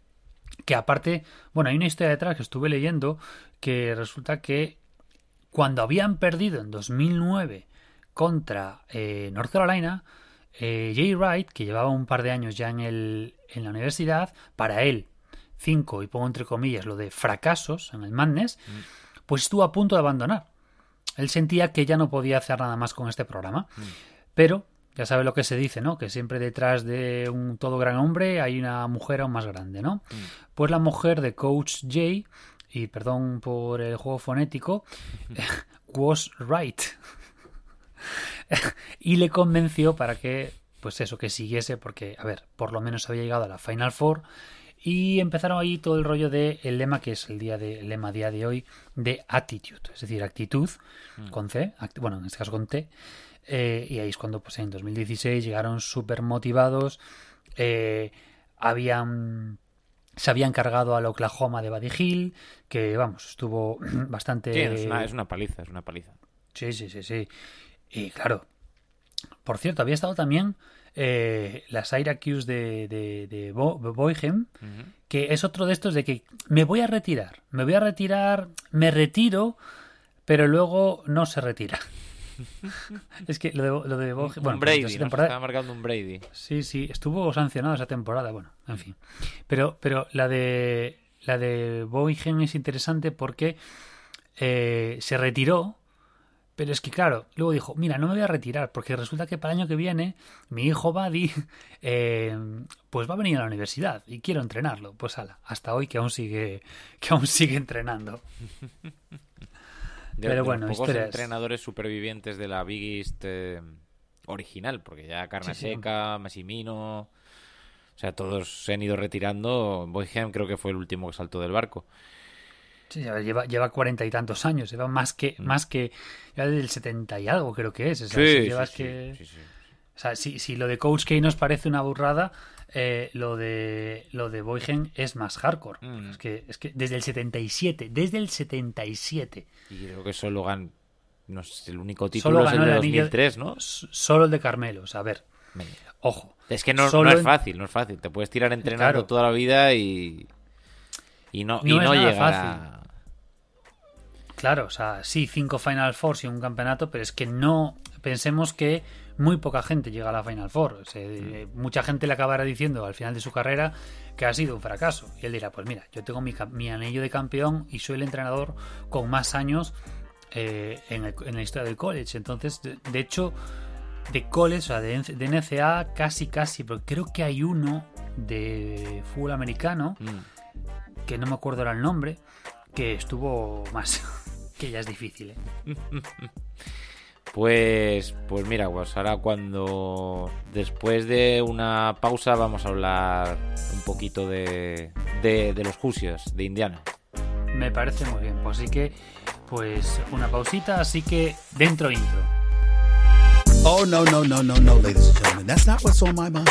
Que aparte, bueno, hay una historia detrás que estuve leyendo que resulta que cuando habían perdido en 2009 contra eh, North Carolina, eh, Jay Wright, que llevaba un par de años ya en, el, en la universidad, para él, cinco, y pongo entre comillas lo de fracasos en el Madness, pues estuvo a punto de abandonar. Él sentía que ya no podía hacer nada más con este programa. Pero, ya sabe lo que se dice, ¿no? Que siempre detrás de un todo gran hombre hay una mujer aún más grande, ¿no? Pues la mujer de Coach Jay, y perdón por el juego fonético, (laughs) (laughs) was right. (laughs) y le convenció para que, pues eso, que siguiese, porque, a ver, por lo menos había llegado a la Final Four. Y empezaron ahí todo el rollo de el lema que es el día de el lema día de hoy de attitude, es decir, actitud con C, act- bueno, en este caso con T. eh, y ahí es cuando, pues en 2016 llegaron súper motivados. eh, habían se habían cargado al Oklahoma de Buddy Hill, que vamos, estuvo (clears throat) bastante. Sí, es una, es una paliza, es una paliza. Sí, sí, sí, sí. Y claro, por cierto, había estado también eh, la Syracuse de, de, de Bo- Boyhem, que es otro de estos de que me voy a retirar, me voy a retirar, me retiro, pero luego no se retira. (laughs) es que lo de, lo de Boyhem, bueno, un Brady, temporada- estaba marcando un Brady. Sí, sí, estuvo sancionado esa temporada, bueno, en fin. Pero, pero la de la de Boygen es interesante porque eh, se retiró, pero es que claro, luego dijo, mira, no me voy a retirar, porque resulta que para el año que viene mi hijo Buddy (laughs) eh, pues va a venir a la universidad y quiero entrenarlo. Pues ala, hasta hoy que aún sigue, que aún sigue entrenando. De, Pero de bueno, los pocos entrenadores supervivientes de la Big East eh, original, porque ya Carnaseca, Massimino, o sea, todos se han ido retirando. Boyham creo que fue el último que saltó del barco. Sí, ya lleva, lleva cuarenta y tantos años, lleva más que, más que, ya del setenta y algo creo que es. O sea, si llevas que... sí. O sea, si, si lo de Coach K nos parece una burrada, eh, lo de lo de Boygen es más hardcore. Mm. Es, que, es que desde el 77, desde el 77, Y creo que solo gan... No sé, el único Solo título es el ganó de el anillo- 2003, ¿no? solo el de Carmelo. O sea, a ver, Venga. ojo. Es que no, Solo no es fácil, no es fácil. Te puedes tirar entrenando Claro. toda la vida y, y no, y No no, es nada llegar fácil. a... Claro, o sea, sí, cinco Final Four y un campeonato, pero es que no pensemos que muy poca gente llega a la Final Four. O sea, Mm. Mucha gente le acabará diciendo al final de su carrera que ha sido un fracaso. Y él dirá, pues mira, yo tengo mi, anillo de campeón y soy el entrenador con más años eh, en, el- en la historia del college. Entonces, de, de hecho, de college, o sea, de NCA, casi, casi, pero creo que hay uno de fútbol americano, Mm. que no me acuerdo ahora el nombre, que estuvo más, (laughs) que ya es difícil. ¿eh? (laughs) Pues, pues mira, pues ahora cuando después de una pausa vamos a hablar un poquito de, de, de los Hoosiers de Indiana. Me parece muy bien. Pues así que, pues una pausita, así que dentro intro. Oh, no, no, no, no, no, ladies and gentlemen. That's not what's on my mind.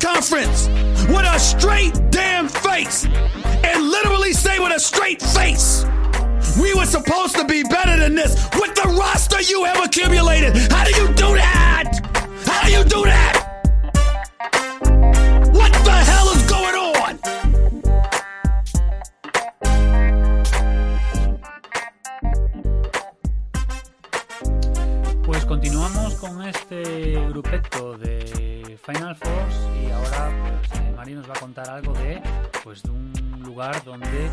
Conference with a straight damn face and literally say with a straight face, we were supposed to be better than this with the roster you have accumulated? How do you do that? How do you do that? What the hell is going on? Pues continuamos con este grupeto de Final Force y ahora pues eh, Mari nos va a contar algo de pues de un lugar donde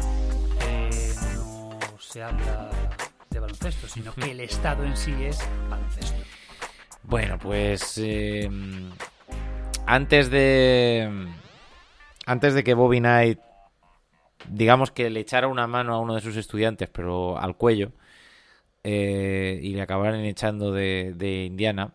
eh, no se habla de baloncesto, sino que el estado en sí es baloncesto. Bueno, pues eh, antes de antes de que Bobby Knight digamos que le echara una mano a uno de sus estudiantes, pero al cuello y le acabaran echando de, de Indiana.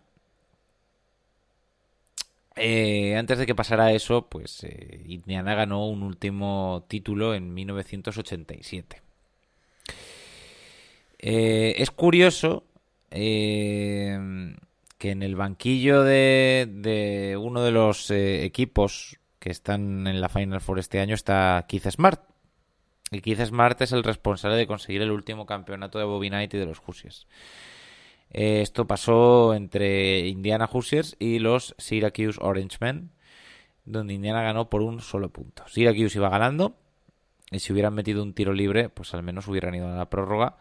Eh, antes de que pasara eso, pues eh, Indiana ganó un último título en 1987. Eh, es curioso que en el banquillo de, uno de los equipos que están en la Final Four este año está Keith Smart. Y Keith Smart es el responsable de conseguir el último campeonato de Bobby Knight y de los Hoosiers. Eh, esto pasó entre Indiana Hoosiers y los Syracuse Orangemen, donde Indiana ganó por un solo punto. Syracuse iba ganando y si hubieran metido un tiro libre, pues al menos hubieran ido a la prórroga.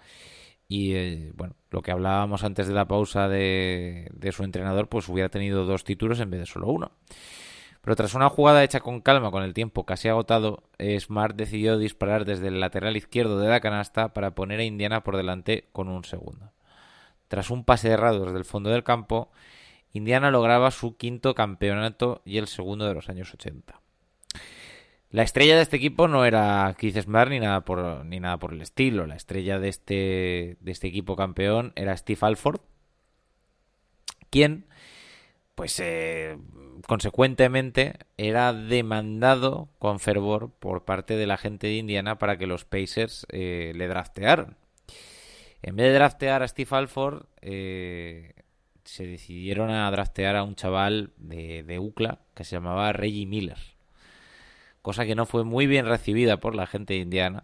Y eh, bueno, lo que hablábamos antes de la pausa de, de su entrenador, pues hubiera tenido dos títulos en vez de solo uno. Pero tras una jugada hecha con calma, con el tiempo casi agotado, eh, Smart decidió disparar desde el lateral izquierdo de la canasta para poner a Indiana por delante con un segundo. Tras un pase errado desde el fondo del campo, Indiana lograba su quinto campeonato y el segundo de los años 80. La estrella de este equipo no era Keith Smart ni nada por, ni nada por el estilo. La estrella de este, de este equipo campeón era Steve Alford, quien, pues eh, consecuentemente, era demandado con fervor por parte de la gente de Indiana para que los Pacers eh, le draftearan. En vez de draftear a Steve Alford, eh, se decidieron a draftear a un chaval de, UCLA que se llamaba Reggie Miller cosa que no fue muy bien recibida por la gente Indiana,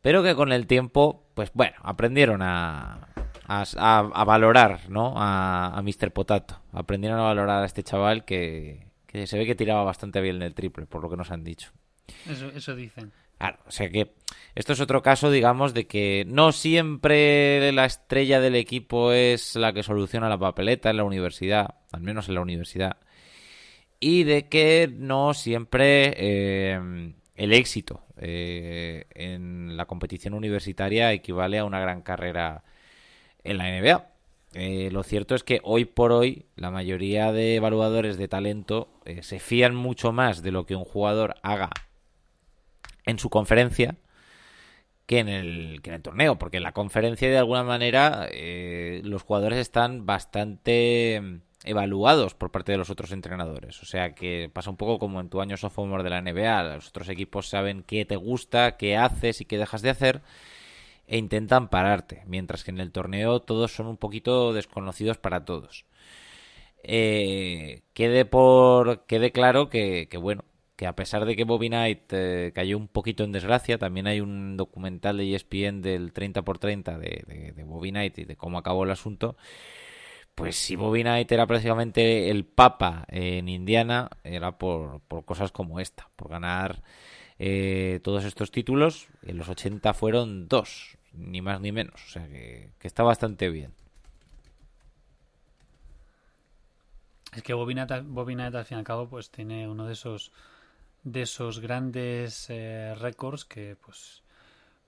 pero que con el tiempo, pues bueno, aprendieron a, a, valorar, ¿no? A, a Mr. Potato, aprendieron a valorar a este chaval que, se ve que tiraba bastante bien el triple, por lo que nos han dicho. Eso, eso dicen. Claro, o sea que esto es otro caso, digamos, de que no siempre la estrella del equipo es la que soluciona la papeleta en la universidad, al menos en la universidad, y de que no siempre eh, el éxito eh, en la competición universitaria equivale a una gran carrera en la NBA. Eh, lo cierto es que hoy por hoy la mayoría de evaluadores de talento se fían mucho más de lo que un jugador haga en su conferencia que en el, que en el torneo, porque en la conferencia de alguna manera eh, los jugadores están bastante mm, evaluados por parte de los otros entrenadores. O sea que pasa un poco como en tu año sophomore de la NBA. Los otros equipos saben qué te gusta, qué haces y qué dejas de hacer. e intentan pararte, mientras que en el torneo todos son un poquito desconocidos para todos. Eh, quede por quede claro que, que, bueno que a pesar de que Bobby Knight eh, cayó un poquito en desgracia, también hay un documental de ESPN del 30x30 de, Bobby Knight y de cómo acabó el asunto. Pues si Bobby Knight era prácticamente el papa en Indiana, era por, por cosas como esta, por ganar eh, todos estos títulos. En los 80 fueron dos, ni más ni menos, o sea que, que está bastante bien. Es que Bobby Knight, Bobby Knight, al fin y al cabo, pues tiene uno de esos de esos grandes eh, récords que pues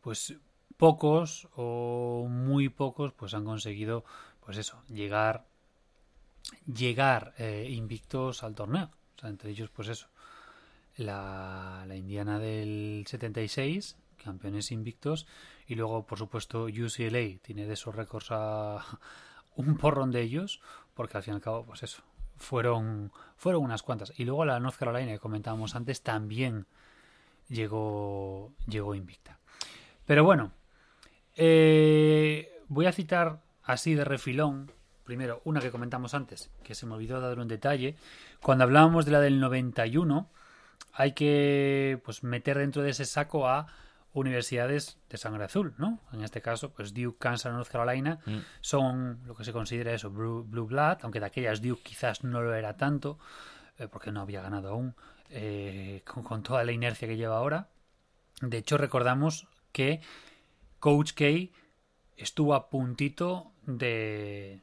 pues pocos o muy pocos pues han conseguido pues eso llegar llegar eh, invictos al torneo. Entre ellos pues eso la, la Indiana del 76 campeones invictos y luego por supuesto UCLA tiene de esos récords a (laughs) un porrón de ellos porque al fin y al cabo pues eso fueron, fueron unas cuantas. Y luego la North Carolina que comentábamos antes también llegó, llegó invicta. Pero bueno, eh, voy a citar así de refilón, primero una que comentamos antes, que se me olvidó dar un detalle. Cuando hablábamos de la del 91, hay que pues, meter dentro de ese saco a universidades de sangre azul, ¿no? En este caso, pues Duke, Kansas, North Carolina mm. son lo que se considera eso, Blue, Blue, Blood, aunque de aquellas Duke quizás no lo era tanto, eh, porque no había ganado aún, eh, con, con, toda la inercia que lleva ahora. De hecho, recordamos que Coach K estuvo a puntito de,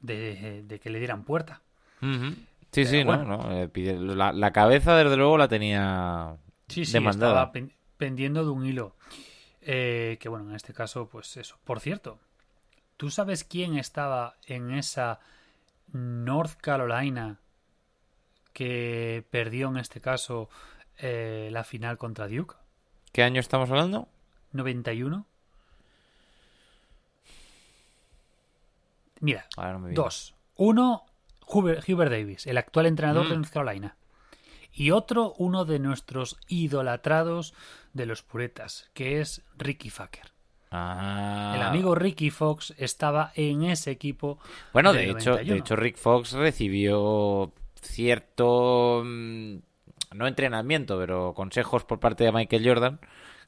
de, de que le dieran puerta. Sí, Pero sí, bueno, no, no. Eh, la, la, cabeza, desde luego, la tenía sí, sí, demandada. Estaba pendiendo de un hilo. Eh, que bueno, en este caso, pues eso. Por cierto, ¿tú sabes quién estaba en esa North Carolina que perdió en este caso eh, la final contra Duke? ¿Qué año estamos hablando? 91. Mira, no dos. Uno, Hubert, Hubert, Davis, el actual entrenador Mm. de North Carolina. Y otro, uno de nuestros idolatrados de los puretas, que es Ricky Fucker. Ah. El amigo Ricky Fox estaba en ese equipo. Bueno, de hecho, 91. de hecho, Rick Fox recibió cierto mm, no entrenamiento, pero consejos por parte de Michael Jordan,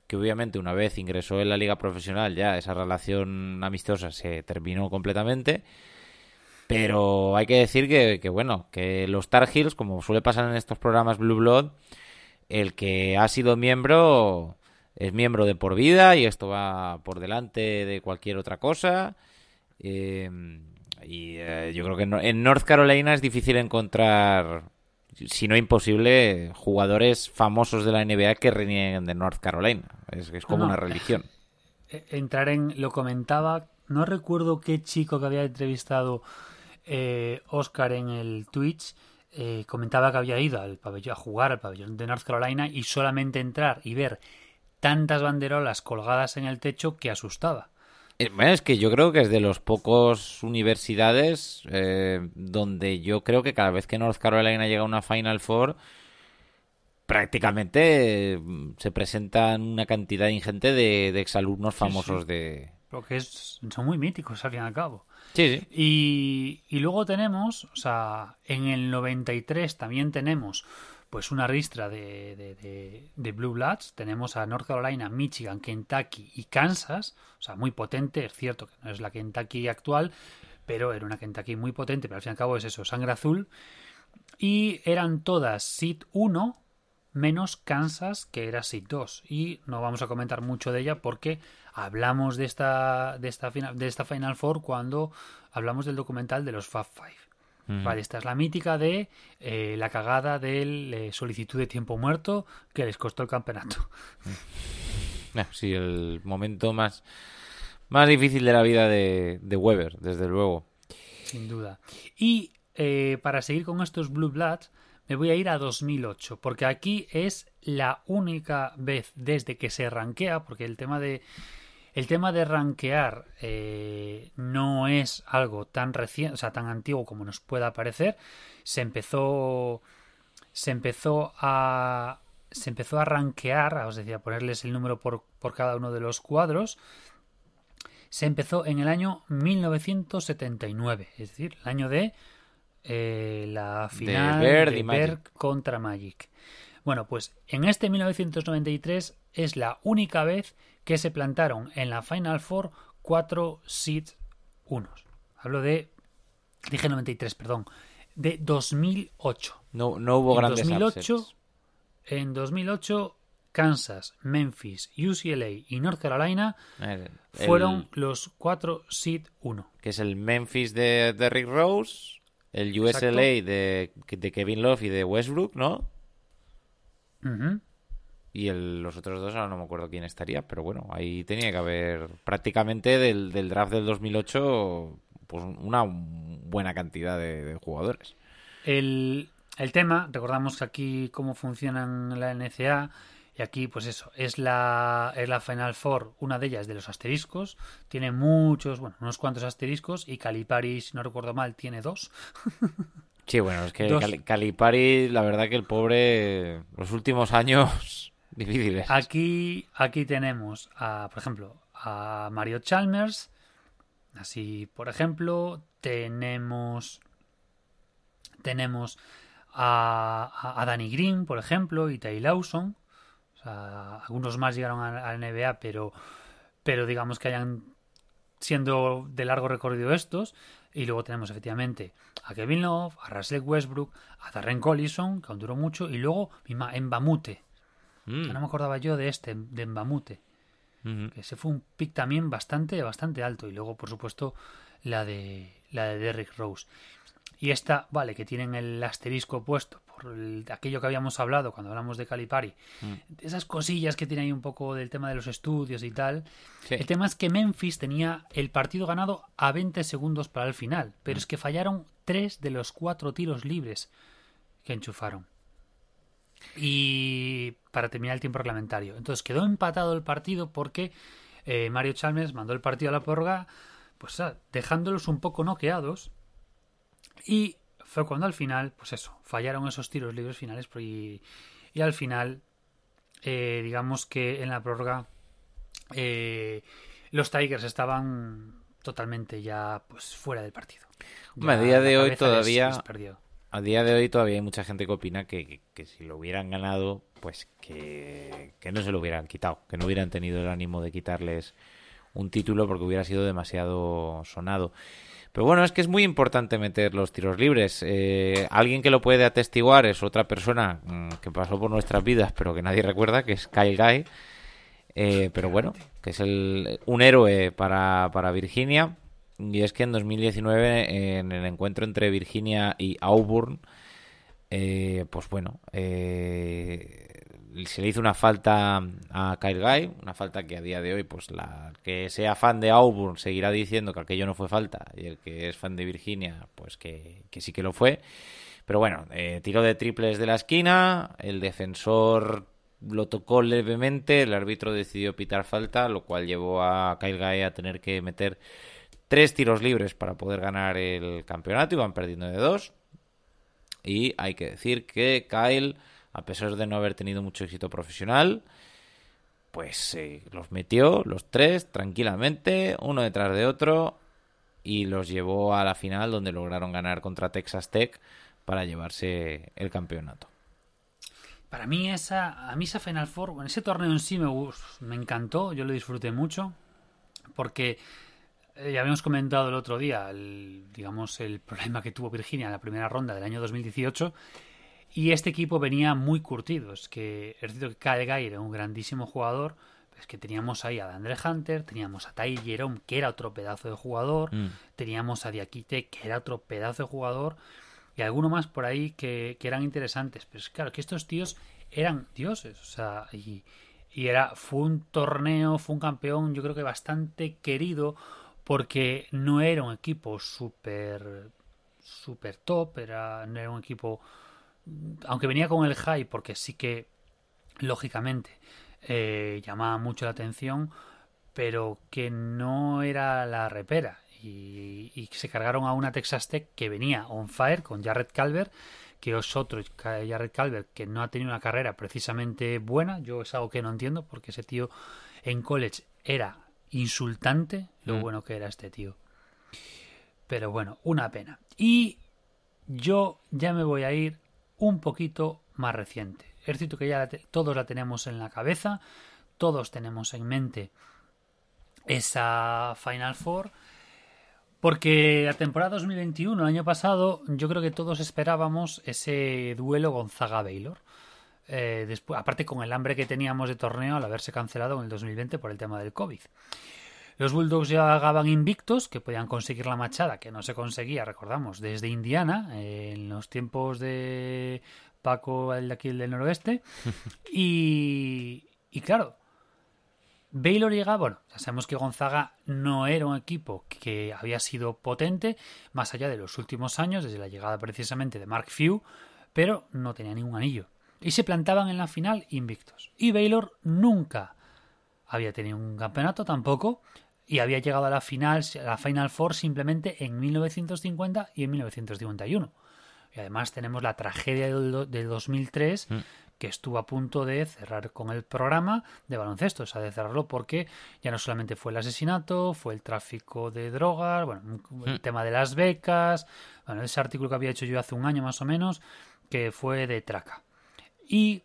que obviamente una vez ingresó en la liga profesional ya esa relación amistosa se terminó completamente. Pero hay que decir que, que, bueno, que los Tar Heels, como suele pasar en estos programas Blue Blood, el que ha sido miembro es miembro de por vida y esto va por delante de cualquier otra cosa. Eh, y eh, yo creo que no, en North Carolina es difícil encontrar, si no imposible, jugadores famosos de la NBA que renieguen de North Carolina. Es, es como No, una religión. Eh, Entrar en. Lo comentaba. No recuerdo qué chico que había entrevistado eh, Oscar en el Twitch. eh, comentaba que había ido al pabellón a jugar al pabellón de North Carolina y solamente entrar y ver tantas banderolas colgadas en el techo que asustaba. Eh, es que yo creo que es de los pocos universidades eh, donde yo creo que cada vez que North Carolina llega a una Final Four, prácticamente eh, se presentan una cantidad ingente de, de exalumnos Sí, famosos sí. de... Porque es, son muy míticos al fin y al cabo. Sí, sí. Y, y luego tenemos, o sea, en el 93 también tenemos pues una ristra de, de, de, de Blue Bloods. Tenemos a North Carolina, Michigan, Kentucky y Kansas. O sea, muy potente. Es cierto que no es la Kentucky actual, pero era una Kentucky muy potente. Pero al fin y al cabo es eso, sangre azul. Y eran todas SID 1 menos Kansas, que era SID 2. Y no vamos a comentar mucho de ella porque hablamos de esta, de esta, final, de esta Final Four cuando hablamos del documental de los Fab Five. Vale, esta es la mítica de eh, la cagada del eh, solicitud de tiempo muerto que les costó el campeonato. Ah, Sí, el momento más, más difícil de la vida de, de Weber, desde luego. Sin duda. Y eh, para seguir con estos Blue Bloods, me voy a ir a 2008, porque aquí es la única vez desde que se rankea, porque el tema de el tema de rankear eh, no es algo tan reciente, o sea, tan antiguo como nos pueda parecer. Se empezó se empezó a se empezó a rankear, os decía, ponerles el número por, por cada uno de los cuadros, se empezó en el año 1979, es decir, el año de eh, la final de, Bird contra Magic. Bueno, pues en este 1993 es la única vez que se plantaron en la Final Four cuatro seed unos. Hablo de, dije 93, perdón, de 2008. No, no hubo En grandes 2008, upsets. en 2008, Kansas, Memphis, UCLA y North Carolina El- fueron los cuatro seed 1. que es el Memphis de Derrick Rose, el USLA de, de Kevin Love y de Westbrook, ¿no? Ujú. Y el- los otros dos ahora no me acuerdo quién estaría, pero bueno, ahí tenía que haber prácticamente del, del draft del 2008 pues una buena cantidad de, de jugadores. El, el tema, recordamos que aquí cómo funcionan la NCA, y aquí pues eso, es la, es la Final Four, una de ellas de los asteriscos, tiene muchos, bueno, unos cuantos asteriscos, y Calipari, si no recuerdo mal, tiene dos. Sí, bueno, es que. Cali- Calipari, la verdad que el pobre, los últimos años Aquí, aquí tenemos, a, por ejemplo, a Mario Chalmers. Así, por ejemplo, tenemos. Tenemos a, a, Danny Green, por ejemplo, y Ty Lawson. Algunos más llegaron a, a NBA, pero, pero digamos que hayan siendo de largo recorrido estos. Y luego tenemos efectivamente a Kevin Love, a Russell Westbrook, a Darren Collison, que aún duró mucho, y luego misma Mbamute. Mm, Que no me acordaba yo de este, de Mbamute. Que ese fue un pick también bastante, bastante alto. Y luego, por supuesto, la de la de Derrick Rose. Y esta, vale, que tienen el asterisco puesto por el- aquello que habíamos hablado cuando hablamos de Calipari. Esas cosillas que tiene ahí un poco del tema de los estudios y tal. Sí. El tema es que Memphis tenía el partido ganado a 20 segundos para el final. Pero es que fallaron tres de los cuatro tiros libres que enchufaron. Y para terminar el tiempo reglamentario. Entonces quedó empatado el partido porque eh, Mario Chalmers mandó el partido a la prórroga, pues ah, dejándolos un poco noqueados. Y fue cuando al final, pues eso, fallaron esos tiros libres finales y, y al final, eh, digamos que en la prórroga eh, los Tigers estaban totalmente ya pues fuera del partido. A día de hoy les- todavía- les. A día de hoy todavía hay mucha gente que opina que, que- si lo hubieran ganado, pues que, que no se lo hubieran quitado, que no hubieran tenido el ánimo de quitarles un título porque hubiera sido demasiado sonado. Pero bueno, es que es muy importante meter los tiros libres. Eh, alguien que lo puede atestiguar es otra persona mm, que pasó por nuestras vidas, pero que nadie recuerda, que es Kyle Guy. Eh, pero bueno, que es el, un héroe para, para Virginia. Y es que en 2019, en el encuentro entre Virginia y Auburn, eh, pues bueno, eh, se le hizo una falta a Kyle Guy, una falta que a día de hoy, pues la que sea fan de Auburn seguirá diciendo que aquello no fue falta, y el que es fan de Virginia, pues que, que sí que lo fue. Pero bueno, eh, tiro de triples de la esquina, el defensor lo tocó levemente, el árbitro decidió pitar falta, lo cual llevó a Kyle Guy a tener que meter tres tiros libres para poder ganar el campeonato, iban perdiendo de dos. Y hay que decir que Kyle, a pesar de no haber tenido mucho éxito profesional, pues eh, los metió los tres tranquilamente, uno detrás de otro, y los llevó a la final donde lograron ganar contra Texas Tech para llevarse el campeonato. Para mí esa, a mí esa Final Four, ese torneo en sí me, me encantó, yo lo disfruté mucho, porque ya habíamos comentado el otro día, el, digamos, el problema que tuvo Virginia en la primera ronda del año 2018, y este equipo venía muy curtido, es que es cierto que era un grandísimo jugador, es que teníamos ahí a Andre Hunter, teníamos a Ty Jerome, que era otro pedazo de jugador, Mm. teníamos a Diakite, que era otro pedazo de jugador, y alguno más por ahí que, que eran interesantes. Pero es claro que estos tíos eran dioses, o sea, y, y era, fue un torneo, fue un campeón, yo creo que bastante querido, porque no era un equipo súper súper top, era, no era un equipo, aunque venía con el high, porque sí que, lógicamente, eh, llamaba mucho la atención, pero que no era la repera. Y, y se cargaron a una Texas Tech que venía on fire con Jarrett Calvert, que otro, Jared Calvert, que no ha tenido una carrera precisamente buena. Yo es algo que no entiendo porque ese tío en college era insultante lo Mm. bueno que era este tío. Pero bueno, una pena. Y yo ya me voy a ir un poquito más reciente. Es cierto que ya la todos la tenemos en la cabeza, todos tenemos en mente esa Final Four. Porque la temporada 2021, el año pasado, yo creo que todos esperábamos ese duelo Gonzaga-Baylor. Eh, después, aparte con el hambre que teníamos de torneo al haberse cancelado en el 2020 por el tema del COVID. Los Bulldogs llegaban invictos, que podían conseguir la machada, que no se conseguía, recordamos, desde Indiana, eh, en los tiempos de Paco, el de aquí el del noroeste. (laughs) y, y claro, Baylor llega, bueno, ya sabemos que Gonzaga no era un equipo que había sido potente, más allá de los últimos años, desde la llegada precisamente de Mark Few, pero no tenía ningún anillo. Y se plantaban en la final invictos. Y Baylor nunca había tenido un campeonato tampoco, y había llegado a la final, a la Final Four simplemente en 1950 y en 1951. Y además tenemos la tragedia del, do- del 2003 que estuvo a punto de cerrar con el programa de baloncesto, o sea, de cerrarlo porque ya no solamente fue el asesinato, fue el tráfico de drogas, bueno, el tema de las becas, bueno, ese artículo que había hecho yo hace un año más o menos, que fue de traca. Y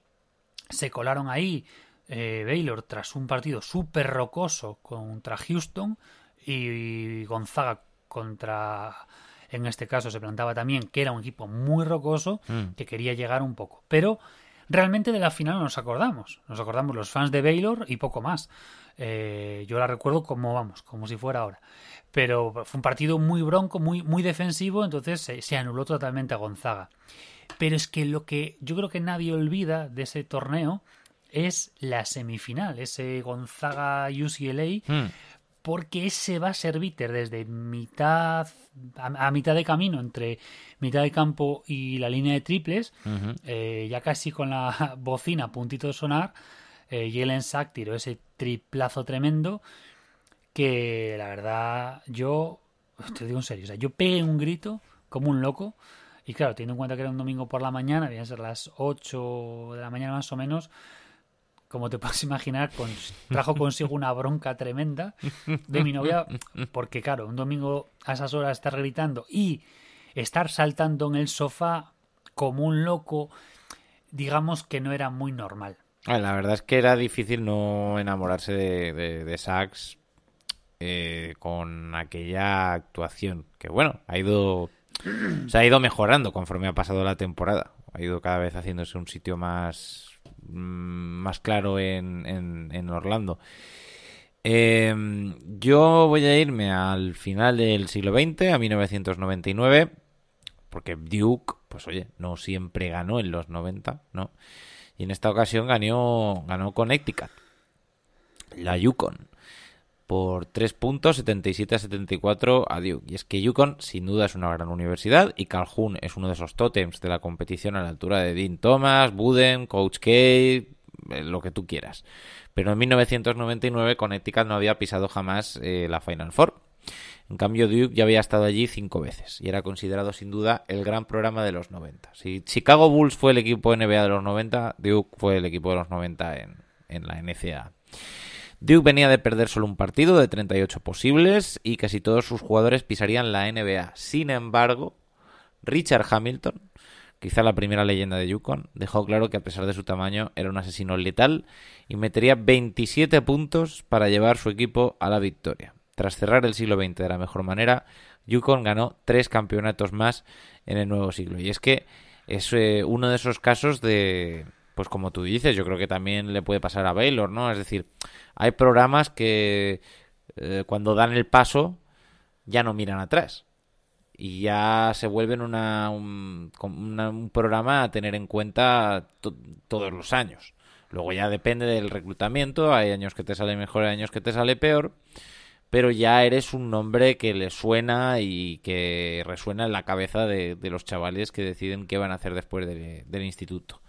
se colaron ahí eh, Baylor tras un partido súper rocoso contra Houston y Gonzaga contra, en este caso se plantaba también que era un equipo muy rocoso Mm. que quería llegar un poco. Pero realmente de la final no nos acordamos. Nos acordamos los fans de Baylor y poco más. Eh, yo la recuerdo como, vamos, como si fuera ahora. Pero fue un partido muy bronco, muy, muy defensivo, entonces se, se anuló totalmente a Gonzaga. Pero es que lo que yo creo que nadie olvida de ese torneo es la semifinal, ese Gonzaga UCLA, Mm. porque ese va a ser bitter desde mitad a, a mitad de camino entre mitad de campo y la línea de triples, eh, ya casi con la (laughs) bocina a puntito de sonar, eh, Jalen Sack tiró ese triplazo tremendo que la verdad yo te digo en serio, o sea, yo pegué un grito como un loco y claro, teniendo en cuenta que era un domingo por la mañana, debían ser las 8 de la mañana más o menos, como te (laughs) puedes imaginar, trajo consigo una bronca tremenda de mi novia, porque claro, un domingo a esas horas estar gritando y estar saltando en el sofá como un loco, digamos que no era muy normal. Ah, La verdad es que era difícil no enamorarse de, de, de Sax eh, con aquella actuación que, bueno, ha ido se ha ido mejorando conforme ha pasado la temporada. Ha ido cada vez haciéndose un sitio más, mm, más claro en, en, Orlando. Eh, yo voy a irme al final del siglo XX, a 1999, porque Duke, pues oye, no siempre ganó en los 90, ¿no? Y en esta ocasión ganó, ganó Connecticut, la Yukon, por 3 puntos, 77 a 74 a Duke. Y es que Yukon, sin duda, es una gran universidad y Calhoun es uno de esos tótems de la competición a la altura de Dean Thomas, Buden, Coach K, eh, lo que tú quieras. Pero en 1999 Connecticut no había pisado jamás eh, la Final Four. En cambio, Duke ya había estado allí cinco veces y era considerado sin duda el gran programa de los 90. Si Chicago Bulls fue el equipo NBA de los 90, Duke fue el equipo de los 90 en, en la NCAA. Duke venía de perder solo un partido de 38 posibles y casi todos sus jugadores pisarían la NBA. Sin embargo, Richard Hamilton, quizá la primera leyenda de Yukon, dejó claro que a pesar de su tamaño era un asesino letal y metería 27 puntos para llevar su equipo a la victoria. Tras cerrar el siglo XX de la mejor manera, Yukon ganó tres campeonatos más en el nuevo siglo. Y es que es eh, uno de esos casos de, pues como tú dices, yo creo que también le puede pasar a Baylor, ¿no? Es decir, hay programas que eh, cuando dan el paso ya no miran atrás y ya se vuelven una, un, una, un programa a tener en cuenta to todos los años. Luego ya depende del reclutamiento, hay años que te sale mejor, hay años que te sale peor, pero ya eres un nombre que le suena y que resuena en la cabeza de, los chavales que deciden qué van a hacer después de, del instituto.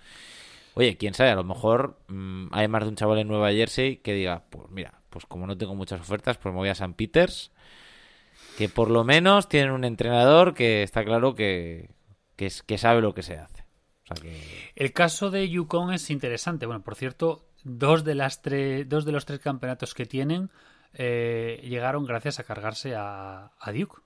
Oye, quién sabe, a lo mejor mmm, hay más de un chaval en Nueva Jersey que diga, pues mira, pues como no tengo muchas ofertas, pues me voy a San Peters, que por lo menos tienen un entrenador que está claro que, que que, es, que sabe lo que se hace. O sea que... El caso de Yukon es interesante. Bueno, por cierto, dos de, las tres, dos de los tres campeonatos que tienen eh, llegaron gracias a cargarse a, a Duke.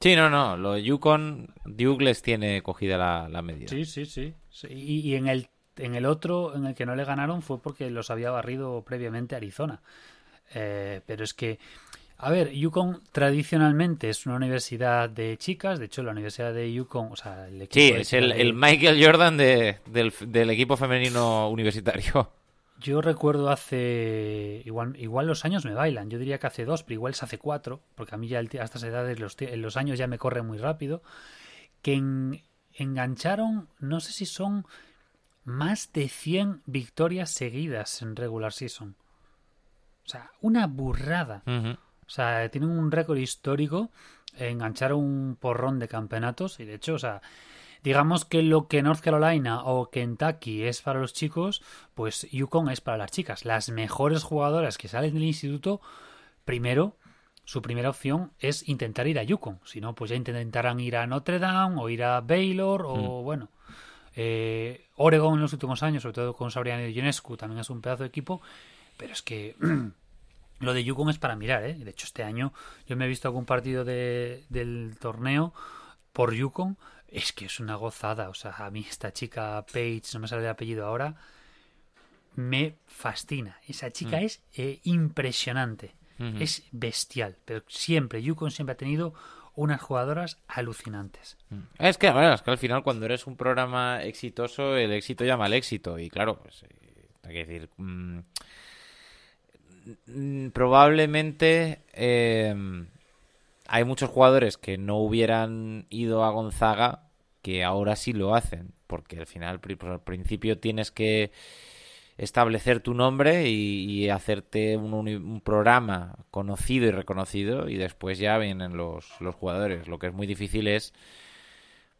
Sí, no, no. Lo Yukon, Duke les tiene cogida la, la medida. Sí, sí, sí. sí. Y, y en el en el otro, en el que no le ganaron, fue porque los había barrido previamente Arizona. Eh, pero es que, a ver, Yukon tradicionalmente es una universidad de chicas. De hecho, la universidad de Yukon, o sea, el equipo Sí, de es el, Michael Jordan de- del, del equipo femenino universitario. Yo recuerdo hace. Igual, igual los años me bailan. Yo diría que hace dos, pero igual se hace cuatro. Porque a mí ya a estas edades los, los años ya me corren muy rápido. Que en- engancharon, no sé si son más de 100 victorias seguidas en regular season. O sea, una burrada. O sea, tienen un récord histórico. Engancharon un porrón de campeonatos. Y de hecho, o sea, digamos que lo que North Carolina o Kentucky es para los chicos, pues Yukon es para las chicas. Las mejores jugadoras que salen del instituto, primero, su primera opción es intentar ir a Yukon. Si no, pues ya intentarán ir a Notre Dame o ir a Baylor o bueno. Eh, Oregon en los últimos años, sobre todo con Sabriano y Ionescu, también es un pedazo de equipo. Pero es que (clears throat) lo de Yukon es para mirar, ¿eh? De hecho, este año yo me he visto algún partido de, del torneo por Yukon. Es que es una gozada. O sea, a mí esta chica Paige, no me sale el apellido ahora, me fascina. Esa chica es eh, impresionante. Es bestial. Pero siempre, Yukon siempre ha tenido unas jugadoras alucinantes. Es que, bueno, es que al final cuando eres un programa exitoso, el éxito llama al éxito. Y claro, pues eh, hay que decir, mm, mm, probablemente eh, hay muchos jugadores que no hubieran ido a Gonzaga que ahora sí lo hacen. Porque al final, al principio tienes que establecer tu nombre y, hacerte un, un programa conocido y reconocido y después ya vienen los, los jugadores. Lo que es muy difícil es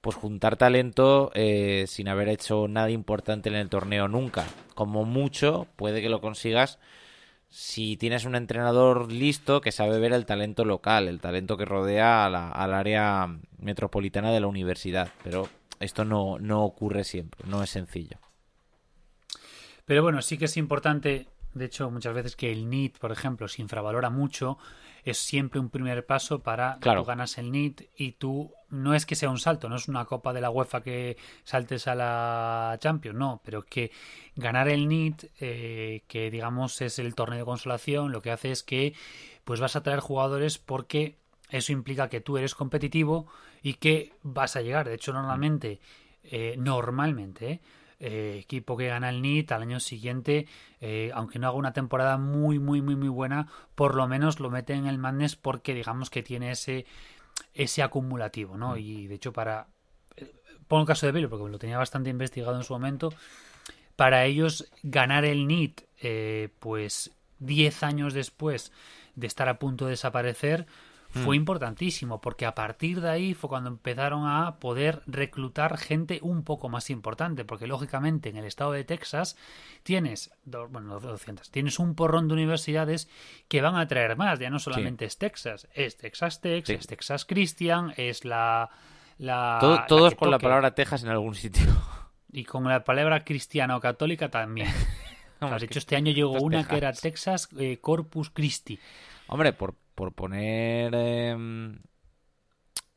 pues juntar talento eh, sin haber hecho nada importante en el torneo nunca. Como mucho puede que lo consigas si tienes un entrenador listo que sabe ver el talento local, el talento que rodea a la- al área metropolitana de la universidad. Pero esto no, no ocurre siempre, no es sencillo. Pero bueno, sí que es importante, de hecho, muchas veces que el NIT, por ejemplo, se infravalora mucho, es siempre un primer paso para Claro. tú ganas el NIT y tú no es que sea un salto, no es una copa de la UEFA que saltes a la Champions, no, pero que ganar el NIT, eh, que digamos es el torneo de consolación, lo que hace es que pues vas a traer jugadores porque eso implica que tú eres competitivo y que vas a llegar. De hecho, normalmente, eh, normalmente, ¿eh? Eh, equipo que gana el NIT al año siguiente, eh, aunque no haga una temporada muy, muy, muy, muy buena, por lo menos lo mete en el Madness porque digamos que tiene ese, ese acumulativo, ¿no? Y de hecho para... eh, Pongo el caso de Baylor porque lo tenía bastante investigado en su momento. Para ellos ganar el NIT, eh, pues 10 años después de estar a punto de desaparecer, fue importantísimo porque a partir de ahí fue cuando empezaron a poder reclutar gente un poco más importante porque lógicamente en el estado de Texas tienes bueno 200 tienes un porrón de universidades que van a traer más ya no solamente es Texas es Texas Tech Sí. es Texas Christian es la la Todo- la todos que con la palabra Texas en algún sitio. y con la palabra cristiana o católica también (laughs) Vamos, de hecho este año llegó una que era Texas. Texas eh, Corpus Christi Hombre, por, por poner em,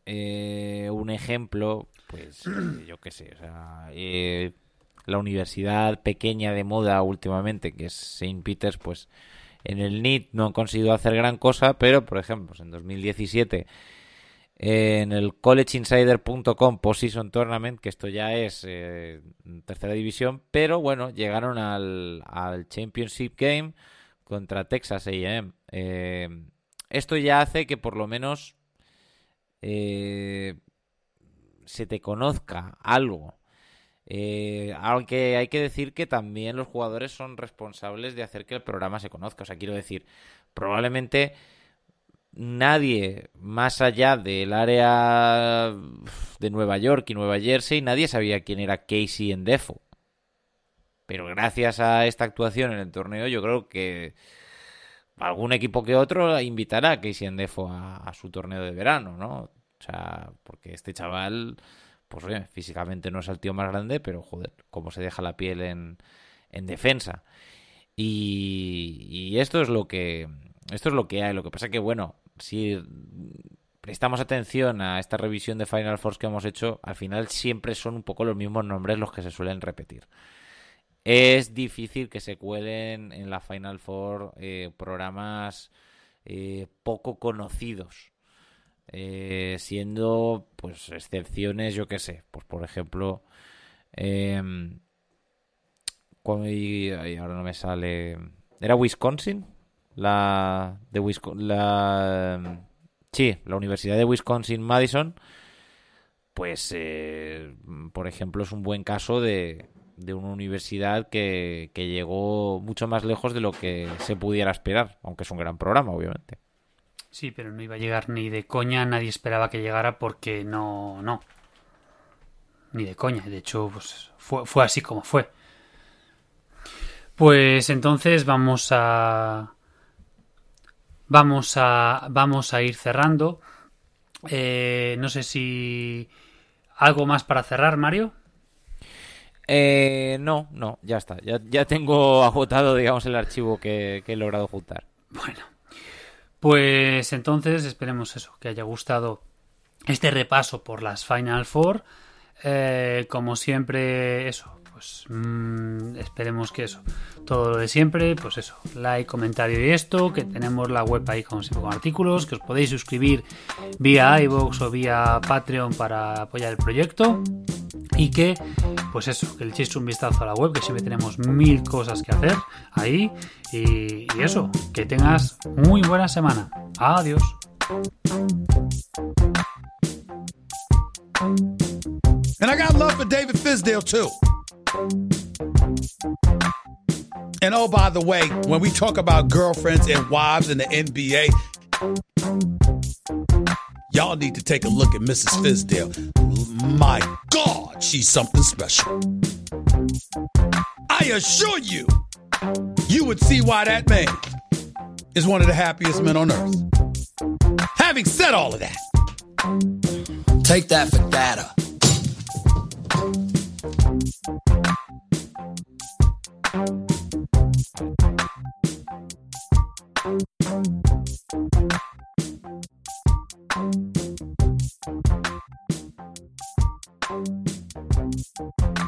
eh, un ejemplo, pues (clears throat) eh, yo qué sé, o sea, eh, la universidad pequeña de moda últimamente, que es St. Peter's, pues en el NIT no han conseguido hacer gran cosa, pero por ejemplo, pues, en 2017 en el collegeinsider.com Postseason Tournament, que esto ya es eh, tercera división, pero bueno, llegaron al, al Championship Game contra Texas A&M. Eh, esto ya hace que por lo menos eh, se te conozca algo. Eh, aunque hay que decir que también los jugadores son responsables de hacer que el programa se conozca. O sea, quiero decir, probablemente nadie más allá del área de Nueva York y Nueva Jersey, nadie sabía quién era Casey Endefo. Pero gracias a esta actuación en el torneo, yo creo que algún equipo que otro invitará a Casey Endefo a, a su torneo de verano, ¿no? O sea, porque este chaval pues oye, físicamente no es el tío más grande, pero joder, cómo se deja la piel en, en defensa. Y, esto es lo que esto es lo que hay. Lo que pasa que, bueno, si prestamos atención a esta revisión de Final Force que hemos hecho, al final siempre son un poco los mismos nombres los que se suelen repetir. Es difícil que se cuelen en la Final Four eh, programas eh, poco conocidos. Eh, siendo pues excepciones, yo qué sé, pues por ejemplo, em, y, ahora no me sale, ¿era Wisconsin? La de Wisconsin, la sí, la Universidad de Wisconsin Madison, pues por ejemplo es un buen caso de, de una universidad que, que llegó mucho más lejos de lo que se pudiera esperar, aunque es un gran programa, obviamente. Sí, pero no iba a llegar ni de coña, nadie esperaba que llegara porque no, no. Ni de coña, de hecho, pues fue, fue así como fue. Pues entonces vamos a. Vamos a. Vamos a ir cerrando. Eh, no sé si. ¿Algo más para cerrar, Mario? Eh, no, no, ya está. Ya, ya tengo agotado, digamos, el archivo que, he logrado juntar. Bueno, pues entonces esperemos eso, que haya gustado este repaso por las Final Four. Eh, como siempre, eso, pues mmm, esperemos que eso, todo lo de siempre, pues eso, like, comentario y esto, que tenemos la web ahí como siempre con artículos, que os podéis suscribir vía iVoox o vía Patreon para apoyar el proyecto y que pues eso, que le echéis un vistazo a la web, que siempre tenemos mil cosas que hacer ahí y, y eso, que tengas muy buena semana. Adiós. And I got love for David Fisdale too. And oh, by the way, when we talk about girlfriends and wives in the NBA, y'all need to take a look at Mrs. Fisdale. My God, she's something special. I assure you, you would see why that man is one of the happiest men on earth. Having said all of that, take that for data. Thank you.